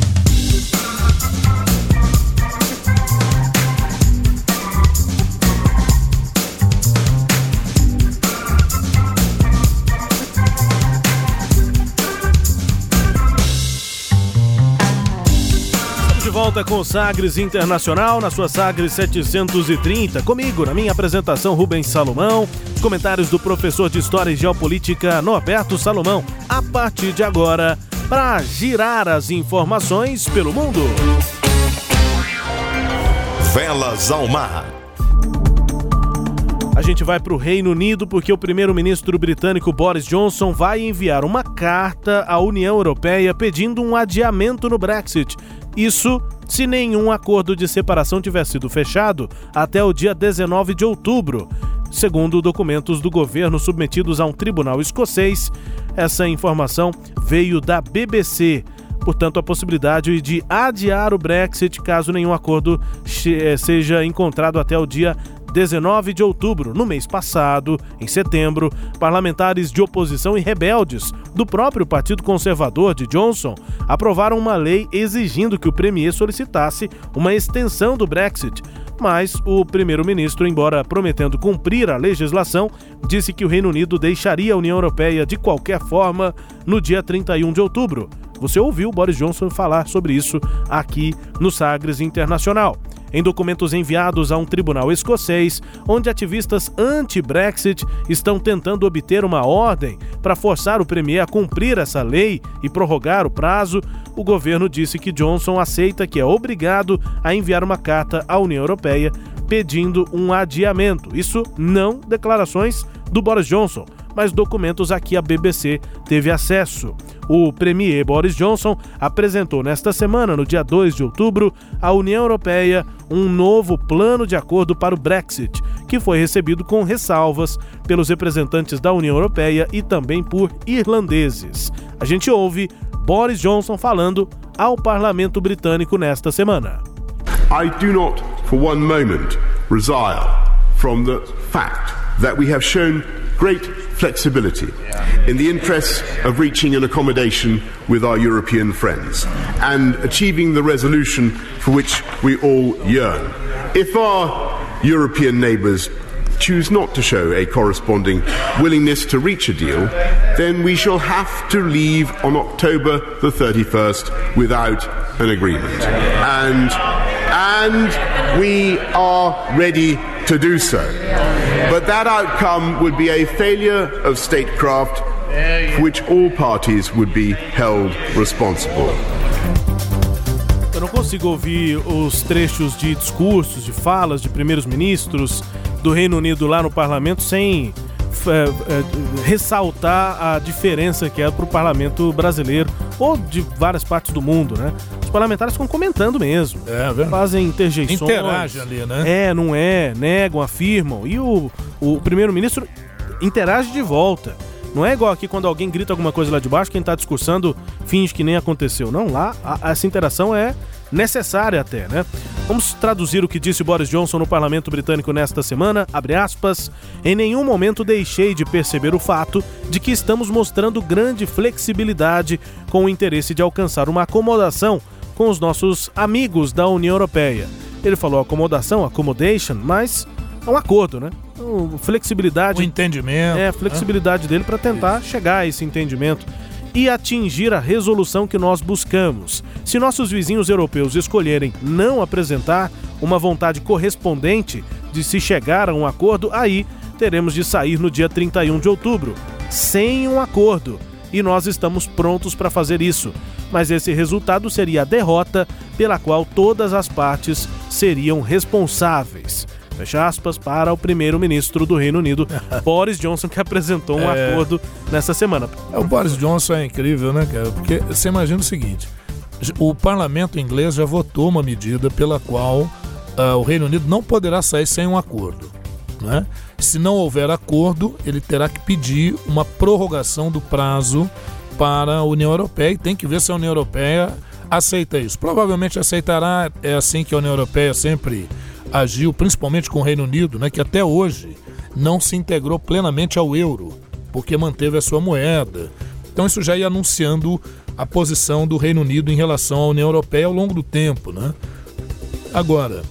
Volta com Sagres Internacional, na sua Sagres 730. Comigo, na minha apresentação, Rubens Salomão. Os comentários do professor de História e Geopolítica, Norberto Salomão. A partir de agora, para girar as informações pelo mundo. Velas ao mar. A gente vai para o Reino Unido porque o primeiro-ministro britânico Boris Johnson vai enviar uma carta à União Europeia pedindo um adiamento no Brexit. Isso se nenhum acordo de separação tiver sido fechado até o dia 19 de outubro. Segundo documentos do governo submetidos a um tribunal escocês, essa informação veio da BBC. Portanto, a possibilidade de adiar o Brexit caso nenhum acordo eh, seja encontrado até o dia 19 de outubro, no mês passado, em setembro, parlamentares de oposição e rebeldes do próprio Partido Conservador de Johnson aprovaram uma lei exigindo que o premier solicitasse uma extensão do Brexit. Mas o primeiro-ministro, embora prometendo cumprir a legislação, disse que o Reino Unido deixaria a União Europeia de qualquer forma no dia 31 de outubro. Você ouviu Boris Johnson falar sobre isso aqui no Sagres Internacional. em documentos enviados a um tribunal escocês, onde ativistas anti-Brexit estão tentando obter uma ordem para forçar o Premier a cumprir essa lei e prorrogar o prazo, o governo disse que Johnson aceita que é obrigado a enviar uma carta à União Europeia pedindo um adiamento. Isso não declarações do Boris Johnson, mas documentos a que a BBC teve acesso. O premier Boris Johnson apresentou nesta semana, no dia 2 de outubro, à União Europeia um novo plano de acordo para o Brexit, que foi recebido com ressalvas pelos representantes da União Europeia e também por irlandeses. A gente ouve Boris Johnson falando ao parlamento britânico nesta semana. I do not for one moment resile from the fact that we have shown great flexibility in the interests of reaching an accommodation with our European friends and achieving the resolution for which we all yearn. If our European neighbours choose not to show a corresponding willingness to reach a deal, then we shall have to leave on October the 31st without an agreement. And, and we are ready to do so. But that outcome would be a failure of statecraft for which all parties would be held responsible. Eu não consigo ouvir os trechos de discursos, de falas de primeiros ministros do Reino Unido lá no parlamento sem é, é, ressaltar a diferença que é para o parlamento brasileiro ou de várias partes do mundo, né? Os parlamentares ficam comentando mesmo. É, verdade. Fazem interjeições. Interagem ali, né? É, não é, negam, afirmam. E o, o primeiro-ministro interage de volta. Não é igual aqui quando alguém grita alguma coisa lá de baixo, quem tá discursando finge que nem aconteceu. Não, lá a, essa interação é necessária até, né? Vamos traduzir o que disse Boris Johnson no parlamento britânico nesta semana, abre aspas, em nenhum momento deixei de perceber o fato de que estamos mostrando grande flexibilidade com o interesse de alcançar uma acomodação com os nossos amigos da União Europeia. Ele falou acomodação, accommodation, mas é um acordo, né? Então, flexibilidade. O entendimento. É, flexibilidade né? dele para tentar Isso. chegar a esse entendimento e atingir a resolução que nós buscamos. Se nossos vizinhos europeus escolherem não apresentar uma vontade correspondente de se chegar a um acordo, aí teremos de sair no dia 31 de outubro, sem um acordo. E nós estamos prontos para fazer isso. Mas esse resultado seria a derrota pela qual todas as partes seriam responsáveis fecha aspas, para o primeiro-ministro do Reino Unido, [LAUGHS] Boris Johnson, que apresentou um é... acordo nessa semana. É, o Boris Johnson é incrível, né, cara? Porque você imagina o seguinte: o parlamento inglês já votou uma medida pela qual uh, o Reino Unido não poderá sair sem um acordo. Né? Se não houver acordo, ele terá que pedir uma prorrogação do prazo para a União Europeia e tem que ver se a União Europeia aceita isso. Provavelmente aceitará, é assim que a União Europeia sempre agiu, principalmente com o Reino Unido, né, que até hoje não se integrou plenamente ao euro, porque manteve a sua moeda. Então isso já ia anunciando a posição do Reino Unido em relação à União Europeia ao longo do tempo, né? Agora,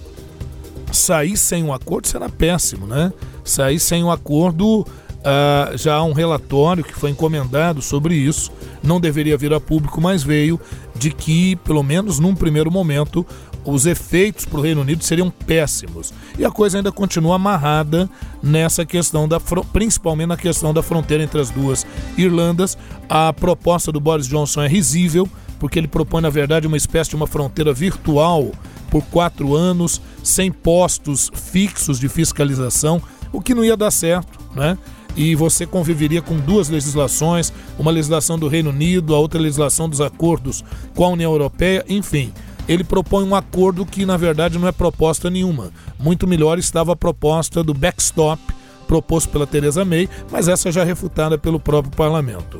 sair sem um acordo será péssimo, né? Sair sem um acordo, ah, já há um relatório que foi encomendado sobre isso, não deveria vir a público, mas veio de que, pelo menos num primeiro momento, os efeitos para o Reino Unido seriam péssimos. E a coisa ainda continua amarrada nessa questão da principalmente na questão da fronteira entre as duas Irlandas. A proposta do Boris Johnson é risível, porque ele propõe, na verdade, uma espécie de uma fronteira virtual por quatro anos, sem postos fixos de fiscalização, o que não ia dar certo, né? E você conviveria com duas legislações, uma legislação do Reino Unido, a outra legislação dos acordos com a União Europeia, enfim ele propõe um acordo que na verdade não é proposta nenhuma. Muito melhor estava a proposta do backstop proposto pela Teresa May, mas essa já refutada pelo próprio parlamento.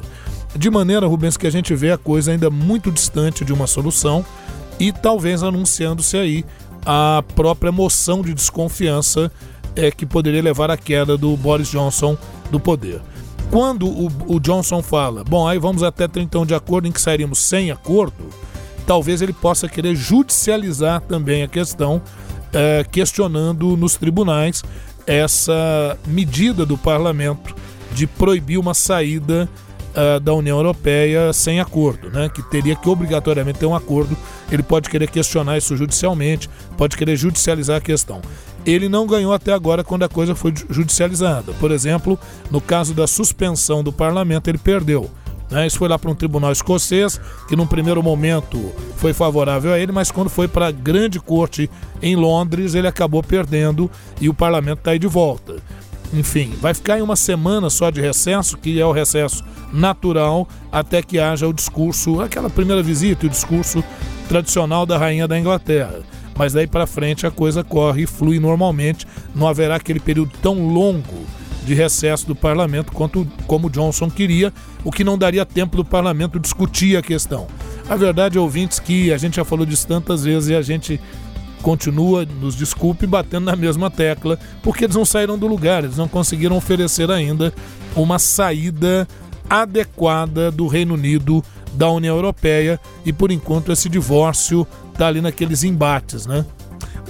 De maneira, Rubens, que a gente vê a coisa ainda muito distante de uma solução e talvez anunciando-se aí a própria moção de desconfiança é, que poderia levar à queda do Boris Johnson do poder. Quando o, o Johnson fala, bom, aí vamos até 31 de acordo em que sairíamos sem acordo, talvez ele possa querer judicializar também a questão, é, questionando nos tribunais essa medida do parlamento de proibir uma saída uh, da União Europeia sem acordo, né? que teria que obrigatoriamente ter um acordo ele pode querer questionar isso judicialmente, pode querer judicializar a questão. Ele não ganhou até agora quando a coisa foi judicializada. Por exemplo, no caso da suspensão do parlamento, ele perdeu. Né? Isso foi lá para um tribunal escocês, que num primeiro momento foi favorável a ele, mas quando foi para a grande corte em Londres, ele acabou perdendo e o parlamento está aí de volta. Enfim, vai ficar em uma semana só de recesso, que é o recesso natural, até que haja o discurso, aquela primeira visita, o discurso tradicional da rainha da Inglaterra. Mas daí para frente a coisa corre e flui normalmente, não haverá aquele período tão longo de recesso do parlamento quanto como Johnson queria, o que não daria tempo do parlamento discutir a questão. A verdade, ouvintes, que a gente já falou disso tantas vezes e a gente continua, nos desculpe, batendo na mesma tecla, porque eles não saíram do lugar, eles não conseguiram oferecer ainda uma saída adequada do Reino Unido da União Europeia e por enquanto esse divórcio está ali naqueles embates, né?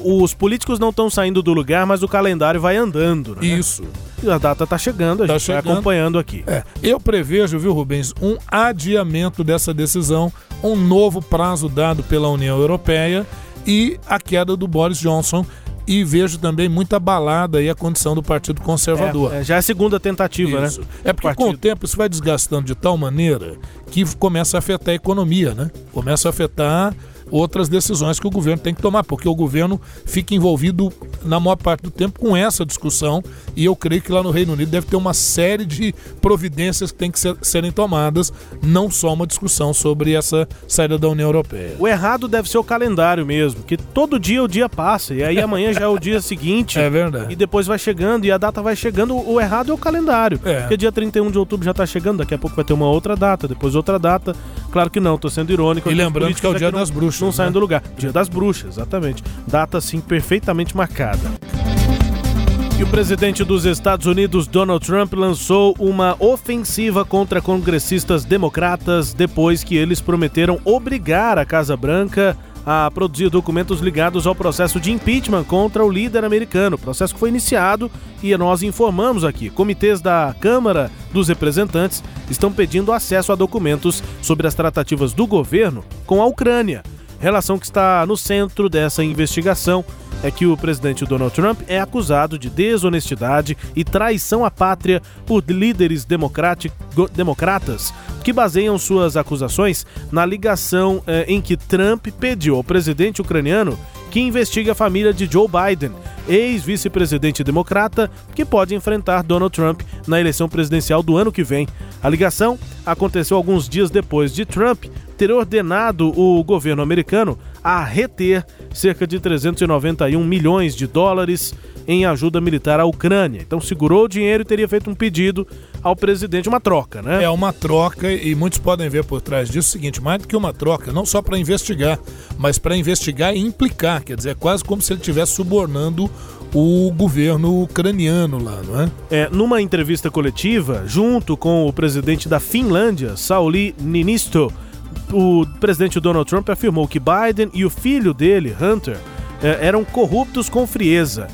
Os políticos não estão saindo do lugar, mas o calendário vai andando, né? Isso. E a data está chegando, a Tá gente chegando. vai acompanhando aqui. É, eu prevejo, viu, Rubens, um adiamento dessa decisão, um novo prazo dado pela União Europeia e a queda do Boris Johnson. E vejo também muita balada aí a condição do Partido Conservador. É, é, já é a segunda tentativa, Isso. né? É porque com o tempo isso vai desgastando de tal maneira que começa a afetar a economia, né? Começa a afetar outras decisões que o governo tem que tomar, porque o governo fica envolvido na maior parte do tempo com essa discussão e eu creio que lá no Reino Unido deve ter uma série de providências que tem que ser- serem tomadas, não só uma discussão sobre essa saída da União Europeia. O errado deve ser o calendário mesmo, que todo dia o dia passa, e aí amanhã já é o dia seguinte. [LAUGHS] É verdade. E depois vai chegando, e a data vai chegando. O errado é o calendário. É. Porque dia 31 de outubro já tá chegando, daqui a pouco vai ter uma outra data, depois outra data. Claro que não, tô sendo irônico. E lembrando que é o dia não- das bruxas, Não né? saem do lugar. Dia das bruxas, exatamente. Data, assim, perfeitamente marcada. E o presidente dos Estados Unidos, Donald Trump, lançou uma ofensiva contra congressistas democratas depois que eles prometeram obrigar a Casa Branca a produzir documentos ligados ao processo de impeachment contra o líder americano. Processo que foi iniciado e nós informamos aqui. Comitês da Câmara dos Representantes estão pedindo acesso a documentos sobre as tratativas do governo com a Ucrânia. Relação que está no centro dessa investigação é que o presidente Donald Trump é acusado de desonestidade e traição à pátria por líderes democratas que baseiam suas acusações na ligação eh, em que Trump pediu ao presidente ucraniano que investigue a família de Joe Biden, ex-vice-presidente democrata, que pode enfrentar Donald Trump na eleição presidencial do ano que vem. A ligação aconteceu alguns dias depois de Trump ter ordenado o governo americano a reter cerca de 391 milhões de dólares em ajuda militar à Ucrânia. Então segurou o dinheiro e teria feito um pedido ao presidente, uma troca, né? É uma troca e muitos podem ver por trás disso o seguinte, mais do que uma troca, não só para investigar, mas para investigar e implicar, quer dizer, é quase como se ele estivesse subornando o governo ucraniano lá, não é? É, numa entrevista coletiva, junto com o presidente da Finlândia, Sauli Niinisto, o presidente Donald Trump afirmou que Biden e o filho dele, Hunter, eh, eram corruptos com frieza.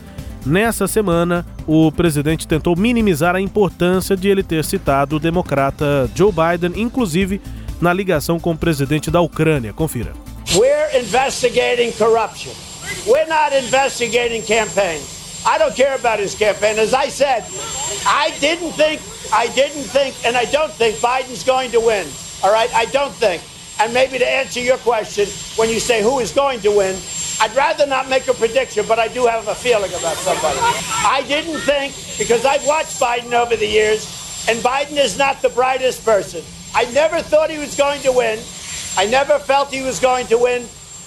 Nessa semana, o presidente tentou minimizar a importância de ele ter citado o democrata Joe Biden, inclusive na ligação com o presidente da Ucrânia. Confira. We're investigating corruption. We're not investigating campaigns. I don't care about his campaign. As I said, I didn't think, I didn't think, and I don't think Biden's going to win. All right? I don't think. And maybe to answer your question, when you say who is going to win, I'd rather not make a prediction, but I do have a feeling about somebody. I didn't think, because I've watched Biden over the years, and Biden is not the brightest person. I never thought he was going to win. I never felt he was going to win.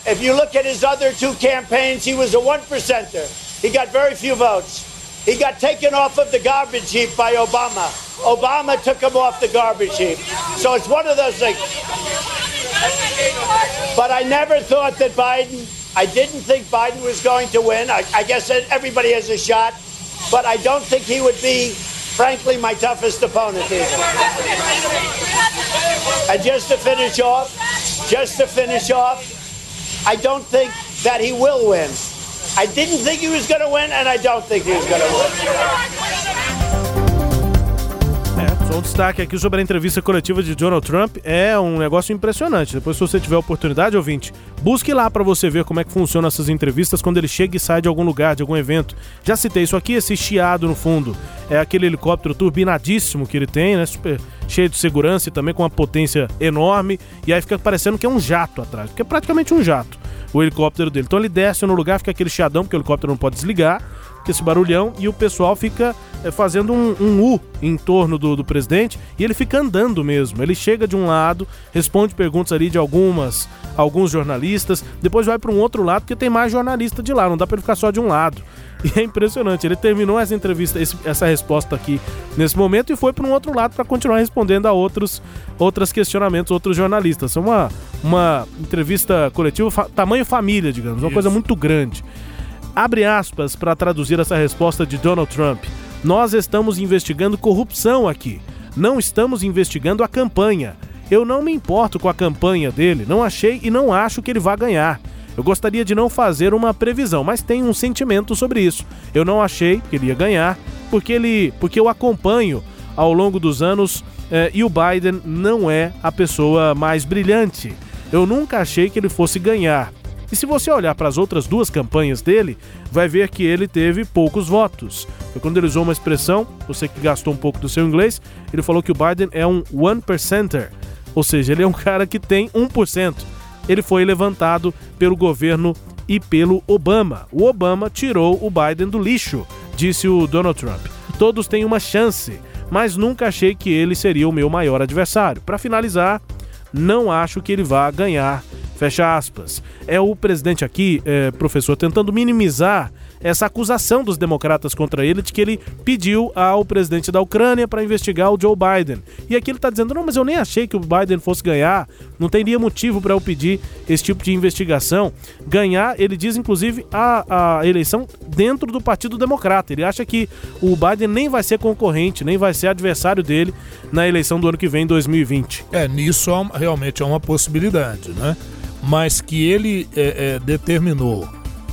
If you look at his other two campaigns, he was a one percenter. He got very few votes. He got taken off of the garbage heap by Obama. Obama took him off the garbage heap. So it's one of those things. But I never thought that Biden, I didn't think Biden was going to win. I, I guess everybody has a shot, but I don't think he would be, frankly, my toughest opponent either. And just to finish off, just to finish off, I don't think that he will win. I didn't think he was going to win, and I don't think he was going to win. É, são destaque aqui sobre a entrevista coletiva de Donald Trump. É um negócio impressionante. Depois, se você tiver oportunidade, ouvinte, busque lá para você ver como é que funcionam essas entrevistas quando ele chega e sai de algum lugar, de algum evento. Já citei isso aqui, esse chiado no fundo. É aquele helicóptero turbinadíssimo que ele tem, né? Super cheio de segurança e também com uma potência enorme. E aí fica parecendo que é um jato atrás, porque é praticamente um jato o helicóptero dele. Então ele desce no lugar, fica aquele chiadão, porque o helicóptero não pode desligar, que esse barulhão, e o pessoal fica é, fazendo um, um, U em torno do, do presidente e ele fica andando mesmo. Ele chega de um lado, responde perguntas ali de algumas alguns jornalistas, depois vai para um outro lado porque tem mais jornalista de lá, não dá para ele ficar só de um lado. [LAUGHS] E é impressionante, ele terminou essa entrevista, esse, essa resposta aqui nesse momento e foi para um outro lado para continuar respondendo a outros, outros questionamentos, outros jornalistas. É uma, uma entrevista coletiva, fa tamanho família, digamos, uma Isso. coisa muito grande. Abre aspas para traduzir essa resposta de Donald Trump. Nós estamos investigando corrupção aqui. Não estamos investigando a campanha. Eu não me importo com a campanha dele, não achei e não acho que ele vá ganhar. Eu gostaria de não fazer uma previsão, mas tenho um sentimento sobre isso. Eu não achei que ele ia ganhar, porque ele, porque eu acompanho ao longo dos anos eh, e o Biden não é a pessoa mais brilhante. Eu nunca achei que ele fosse ganhar. E se você olhar para as outras duas campanhas dele, vai ver que ele teve poucos votos. Foi quando ele usou uma expressão, você que gastou um pouco do seu inglês, ele falou que o Biden é um one percenter, ou seja, ele é um [LAUGHS] cara que tem 1%. Ele foi levantado pelo governo e pelo Obama. O Obama tirou o Biden do lixo, disse o Donald Trump. Todos têm uma chance, mas nunca achei que ele seria o meu maior adversário. Para finalizar, não acho que ele vá ganhar Fecha aspas. É o presidente aqui, é, professor, tentando minimizar essa acusação dos democratas contra ele de que ele pediu ao presidente da Ucrânia para investigar o Joe Biden. E aqui ele está dizendo: não, mas eu nem achei que o Biden fosse ganhar, não teria motivo para eu pedir esse tipo de investigação. Ganhar, ele diz inclusive a, a eleição dentro do Partido Democrata. Ele acha que o Biden nem vai ser concorrente, nem vai ser adversário dele na eleição do ano que vem, 2020. É, nisso realmente é uma possibilidade, né? mas que ele é, é, determinou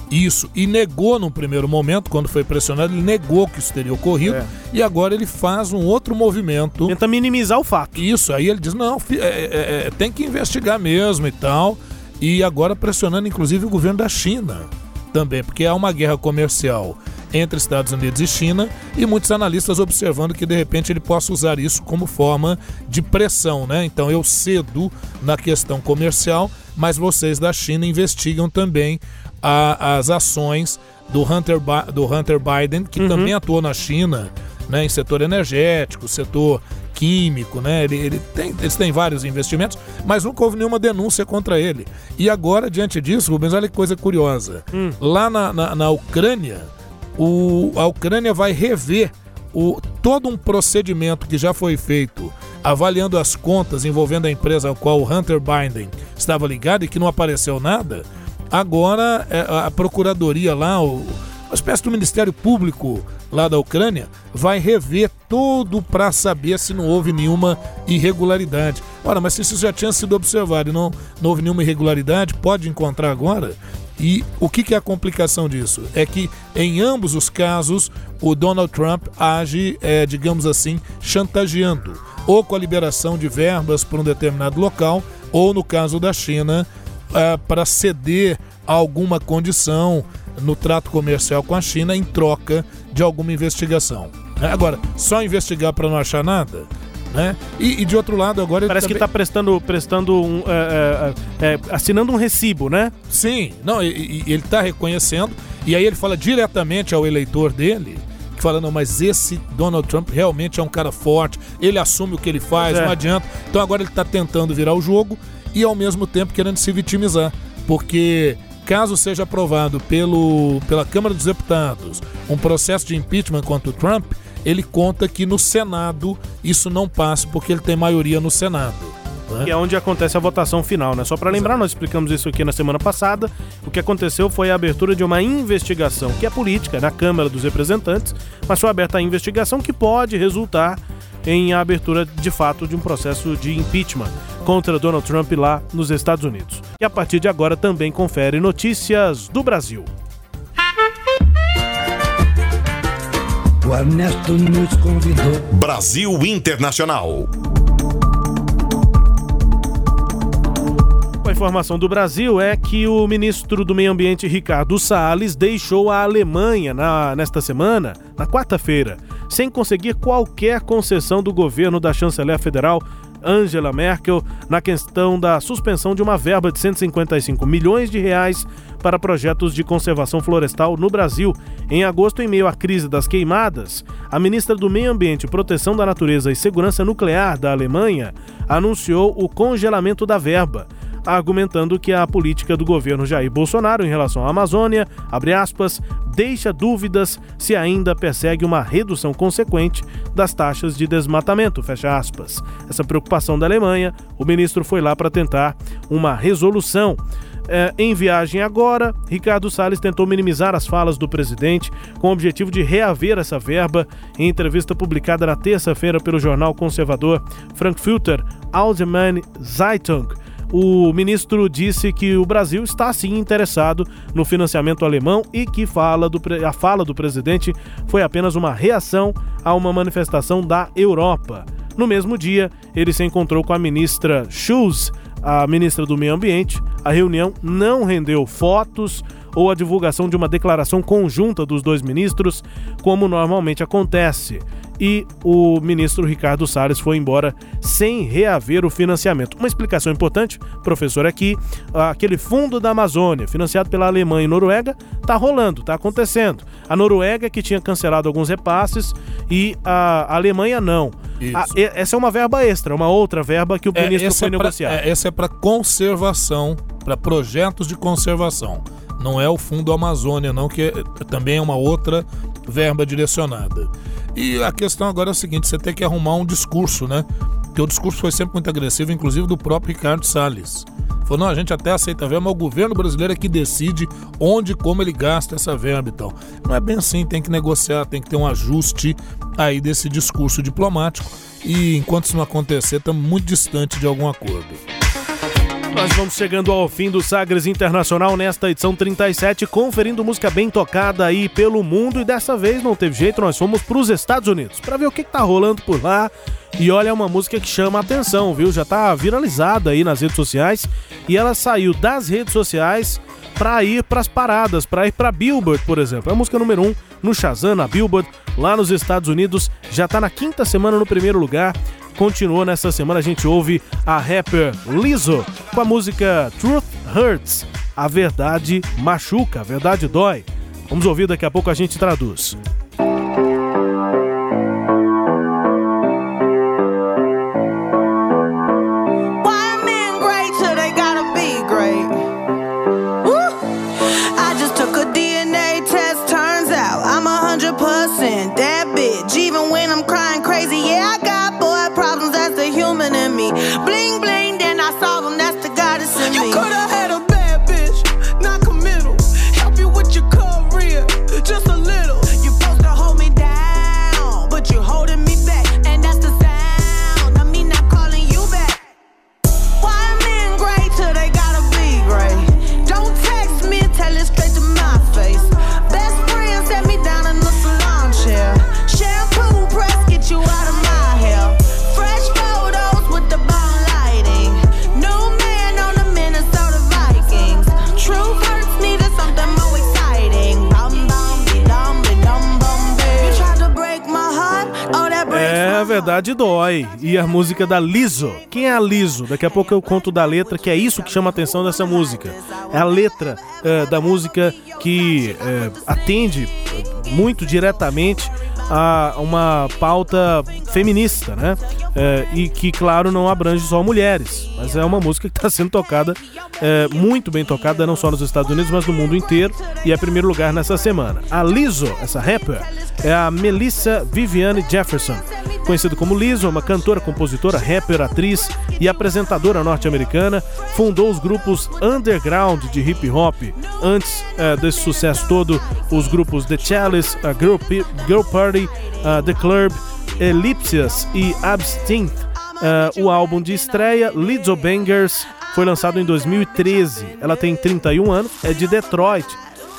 isso e negou no primeiro momento, quando foi pressionado, ele negou que isso teria ocorrido é. e agora ele faz um outro movimento. Tenta minimizar o fato. Isso, aí ele diz: não, é, é, é, tem que investigar mesmo e tal. E agora pressionando inclusive o governo da China também, porque há uma guerra comercial entre Estados Unidos e China e muitos analistas observando que de repente ele possa usar isso como forma de pressão, né? Então eu cedo na questão comercial, mas vocês da China investigam também a, as ações do Hunter, do Hunter Biden, que uhum. também atuou na China, né, em setor energético, setor químico, né? Ele, ele tem, eles têm vários investimentos, mas nunca houve nenhuma denúncia contra ele. E agora, diante disso, Rubens, olha que coisa curiosa. Hum. Lá na, na, na Ucrânia, o, a Ucrânia vai rever o, todo um procedimento que já foi feito avaliando as contas envolvendo a empresa ao qual o Hunter Biden estava ligado e que não apareceu nada. Agora é, a procuradoria lá, o, uma espécie do Ministério Público lá da Ucrânia, vai rever tudo para saber se não houve nenhuma irregularidade. Ora, mas se isso já tinha sido observado e não, não houve nenhuma irregularidade, pode encontrar agora? E o que, que é a complicação disso? É que em ambos os casos o Donald Trump age, é, digamos assim, chantageando, ou com a liberação de verbas para um determinado local, ou no caso da China, é, para ceder a alguma condição no trato comercial com a China em troca de alguma investigação. Agora, só investigar para não achar nada? né? E, e, de outro lado, agora Parece também... que está prestando, prestando um, é, é, é, assinando um recibo, né? Sim, não, e, e ele está reconhecendo, e aí ele fala diretamente ao eleitor dele, que fala, não, mas esse Donald Trump realmente é um cara forte, ele assume o que ele faz, é. não adianta. Então agora ele está tentando virar o jogo e ao mesmo tempo querendo se vitimizar, porque caso seja aprovado pelo, pela Câmara dos Deputados um processo de impeachment contra o Trump, ele conta que no Senado isso não passa porque ele tem maioria no Senado. Né? Que é onde acontece a votação final, né? Só para lembrar, nós explicamos isso aqui na semana passada. O que aconteceu foi a abertura de uma investigação, que é política, na Câmara dos Representantes, mas foi aberta a investigação que pode resultar em a abertura de fato de um processo de impeachment contra Donald Trump lá nos Estados Unidos. E a partir de agora também confere notícias do Brasil. o Ernesto nos convidou. Brasil Internacional. A informação do Brasil é que o ministro do Meio Ambiente, Ricardo Salles, deixou a Alemanha na, nesta semana, na quarta-feira, sem conseguir qualquer concessão do governo da chanceler federal Angela Merkel na questão da suspensão de uma verba de 155 milhões de reais para projetos de conservação florestal no Brasil. Em agosto, em meio à crise das queimadas, a ministra do Meio Ambiente, Proteção da Natureza e Segurança Nuclear da Alemanha anunciou o congelamento da verba argumentando que a política do governo Jair Bolsonaro em relação à Amazônia, aspas, deixa dúvidas se ainda persegue uma redução consequente das taxas de desmatamento. Essa preocupação da Alemanha, o ministro foi lá para tentar uma resolução. É, em viagem agora, Ricardo Salles tentou minimizar as falas do presidente com o objetivo de reaver essa verba. Em entrevista publicada na terça-feira pelo jornal conservador Frankfurter Allgemeine Zeitung, o ministro disse que o Brasil está sim interessado no financiamento alemão e que fala do, a fala do presidente foi apenas uma reação a uma manifestação da Europa. No mesmo dia, ele se encontrou com a ministra Schulz, a ministra do Meio Ambiente. A reunião não rendeu fotos ou a divulgação de uma declaração conjunta dos dois ministros, como normalmente acontece e o ministro Ricardo Salles foi embora sem reaver o financiamento. Uma explicação importante, professor, aqui, é aquele fundo da Amazônia, financiado pela Alemanha e Noruega, está rolando, está acontecendo. A Noruega que tinha cancelado alguns repasses e a Alemanha não. A, essa é uma verba extra, uma outra verba que o é, ministro foi é negociar. É, essa é para conservação, para projetos de conservação. Não é o Fundo Amazônia, não, que é, também é uma outra verba direcionada. E a questão agora é o seguinte: você tem que arrumar um discurso, né? O discurso foi sempre muito agressivo, inclusive do próprio Ricardo Salles. Falou, não, a gente até aceita a verba, mas o governo brasileiro é que decide onde e como ele gasta essa verba e tal. Não é bem assim, tem que negociar, tem que ter um ajuste aí desse discurso diplomático. E enquanto isso não acontecer, estamos muito distante de algum acordo. Nós vamos chegando ao fim do Sagres Internacional nesta edição 37, conferindo música bem tocada aí pelo mundo e dessa vez não teve jeito, nós fomos para os Estados Unidos para ver o que, que tá rolando por lá. E olha, é uma música que chama a atenção, viu? Já tá viralizada aí nas redes sociais e ela saiu das redes sociais para ir para as paradas, para ir para Billboard, por exemplo. É a música número 1 um no Shazam, na Billboard, lá nos Estados Unidos, já tá na quinta semana no primeiro lugar continuou nessa semana. A gente ouve a rapper Lizzo com a música Truth Hurts. A verdade machuca, a verdade dói. Vamos ouvir daqui a pouco a gente traduz. E a música da Liso. Quem é a Liso? Daqui a pouco eu conto da letra, que é isso que chama a atenção dessa música. É a letra é, da música que é, atende muito diretamente a uma pauta feminista, né? É, e que, claro, não abrange só mulheres, mas é uma música que está sendo tocada, é, muito bem tocada, não só nos Estados Unidos, mas no mundo inteiro, e é primeiro lugar nessa semana. A Lizzo, essa rapper, é a Melissa Viviane Jefferson, conhecida como Lizzo, uma cantora, compositora, rapper, atriz e apresentadora norte-americana, fundou os grupos underground de hip hop. Antes é, desse sucesso todo, os grupos The Chalice, a Girl, Girl Party, uh, The Club, Ellipses e Absinthe. Uh, o álbum de estreia, Lizzo Bangers, foi lançado em 2013. Ela tem 31 anos, é de Detroit,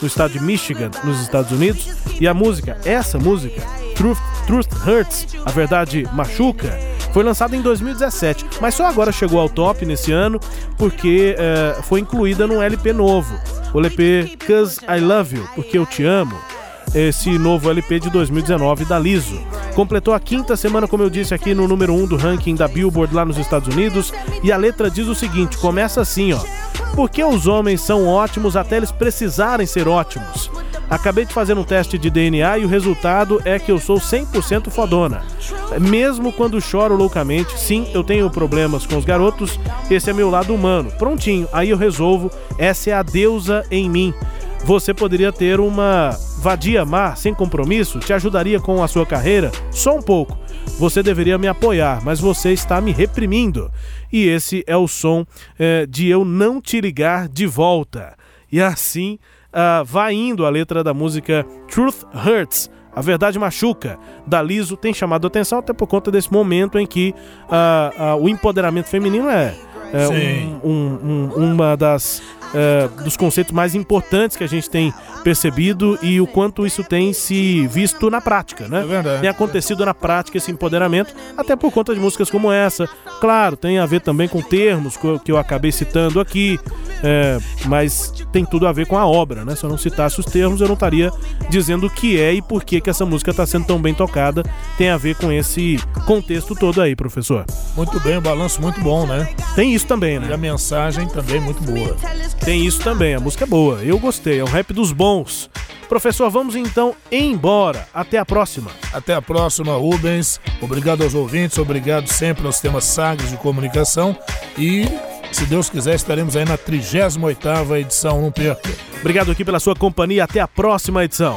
no estado de Michigan, nos Estados Unidos. E a música, essa música, Truth, Truth Hurts, A Verdade Machuca, foi lançada em 2017, mas só agora chegou ao top nesse ano porque uh, foi incluída num LP novo, o LP Cause I Love You, Porque Eu Te Amo, esse novo LP de 2019 da Liso. Completou a quinta semana, como eu disse aqui, no número 1 um do ranking da Billboard lá nos Estados Unidos. E a letra diz o seguinte: começa assim, ó. Porque os homens são ótimos até eles precisarem ser ótimos. Acabei de fazer um teste de DNA e o resultado é que eu sou 100% fodona. Mesmo quando choro loucamente, sim, eu tenho problemas com os garotos, esse é meu lado humano. Prontinho, aí eu resolvo, essa é a deusa em mim. Você poderia ter uma vadia má, sem compromisso, te ajudaria com a sua carreira? Só um pouco. Você deveria me apoiar, mas você está me reprimindo. E esse é o som é, de eu não te ligar de volta. E assim uh, vai indo a letra da música Truth Hurts. A Verdade Machuca, da Liso, tem chamado a atenção até por conta desse momento em que uh, uh, o empoderamento feminino é, é um, um, um, uma das é, dos conceitos mais importantes que a gente tem percebido e o quanto isso tem se visto na prática, né? É verdade. Tem acontecido na prática esse empoderamento, até por conta de músicas como essa. Claro, tem a ver também com termos que eu acabei citando aqui, é, mas tem tudo a ver com a obra, né? Se eu não citasse os termos, eu não estaria dizendo o que é e por que, que essa música está sendo tão bem tocada. Tem a ver com esse contexto todo aí, professor. Muito bem, o balanço muito bom, né? Tem isso também, né? E a mensagem também muito boa. Tem isso também, a música é boa. Eu gostei, é um rap dos bons. Professor, vamos então embora. Até a próxima. Até a próxima, Rubens. Obrigado aos ouvintes, obrigado sempre aos temas sagres de comunicação e se Deus quiser, estaremos aí na 38 edição. Não perca. Obrigado aqui pela sua companhia. Até a próxima edição.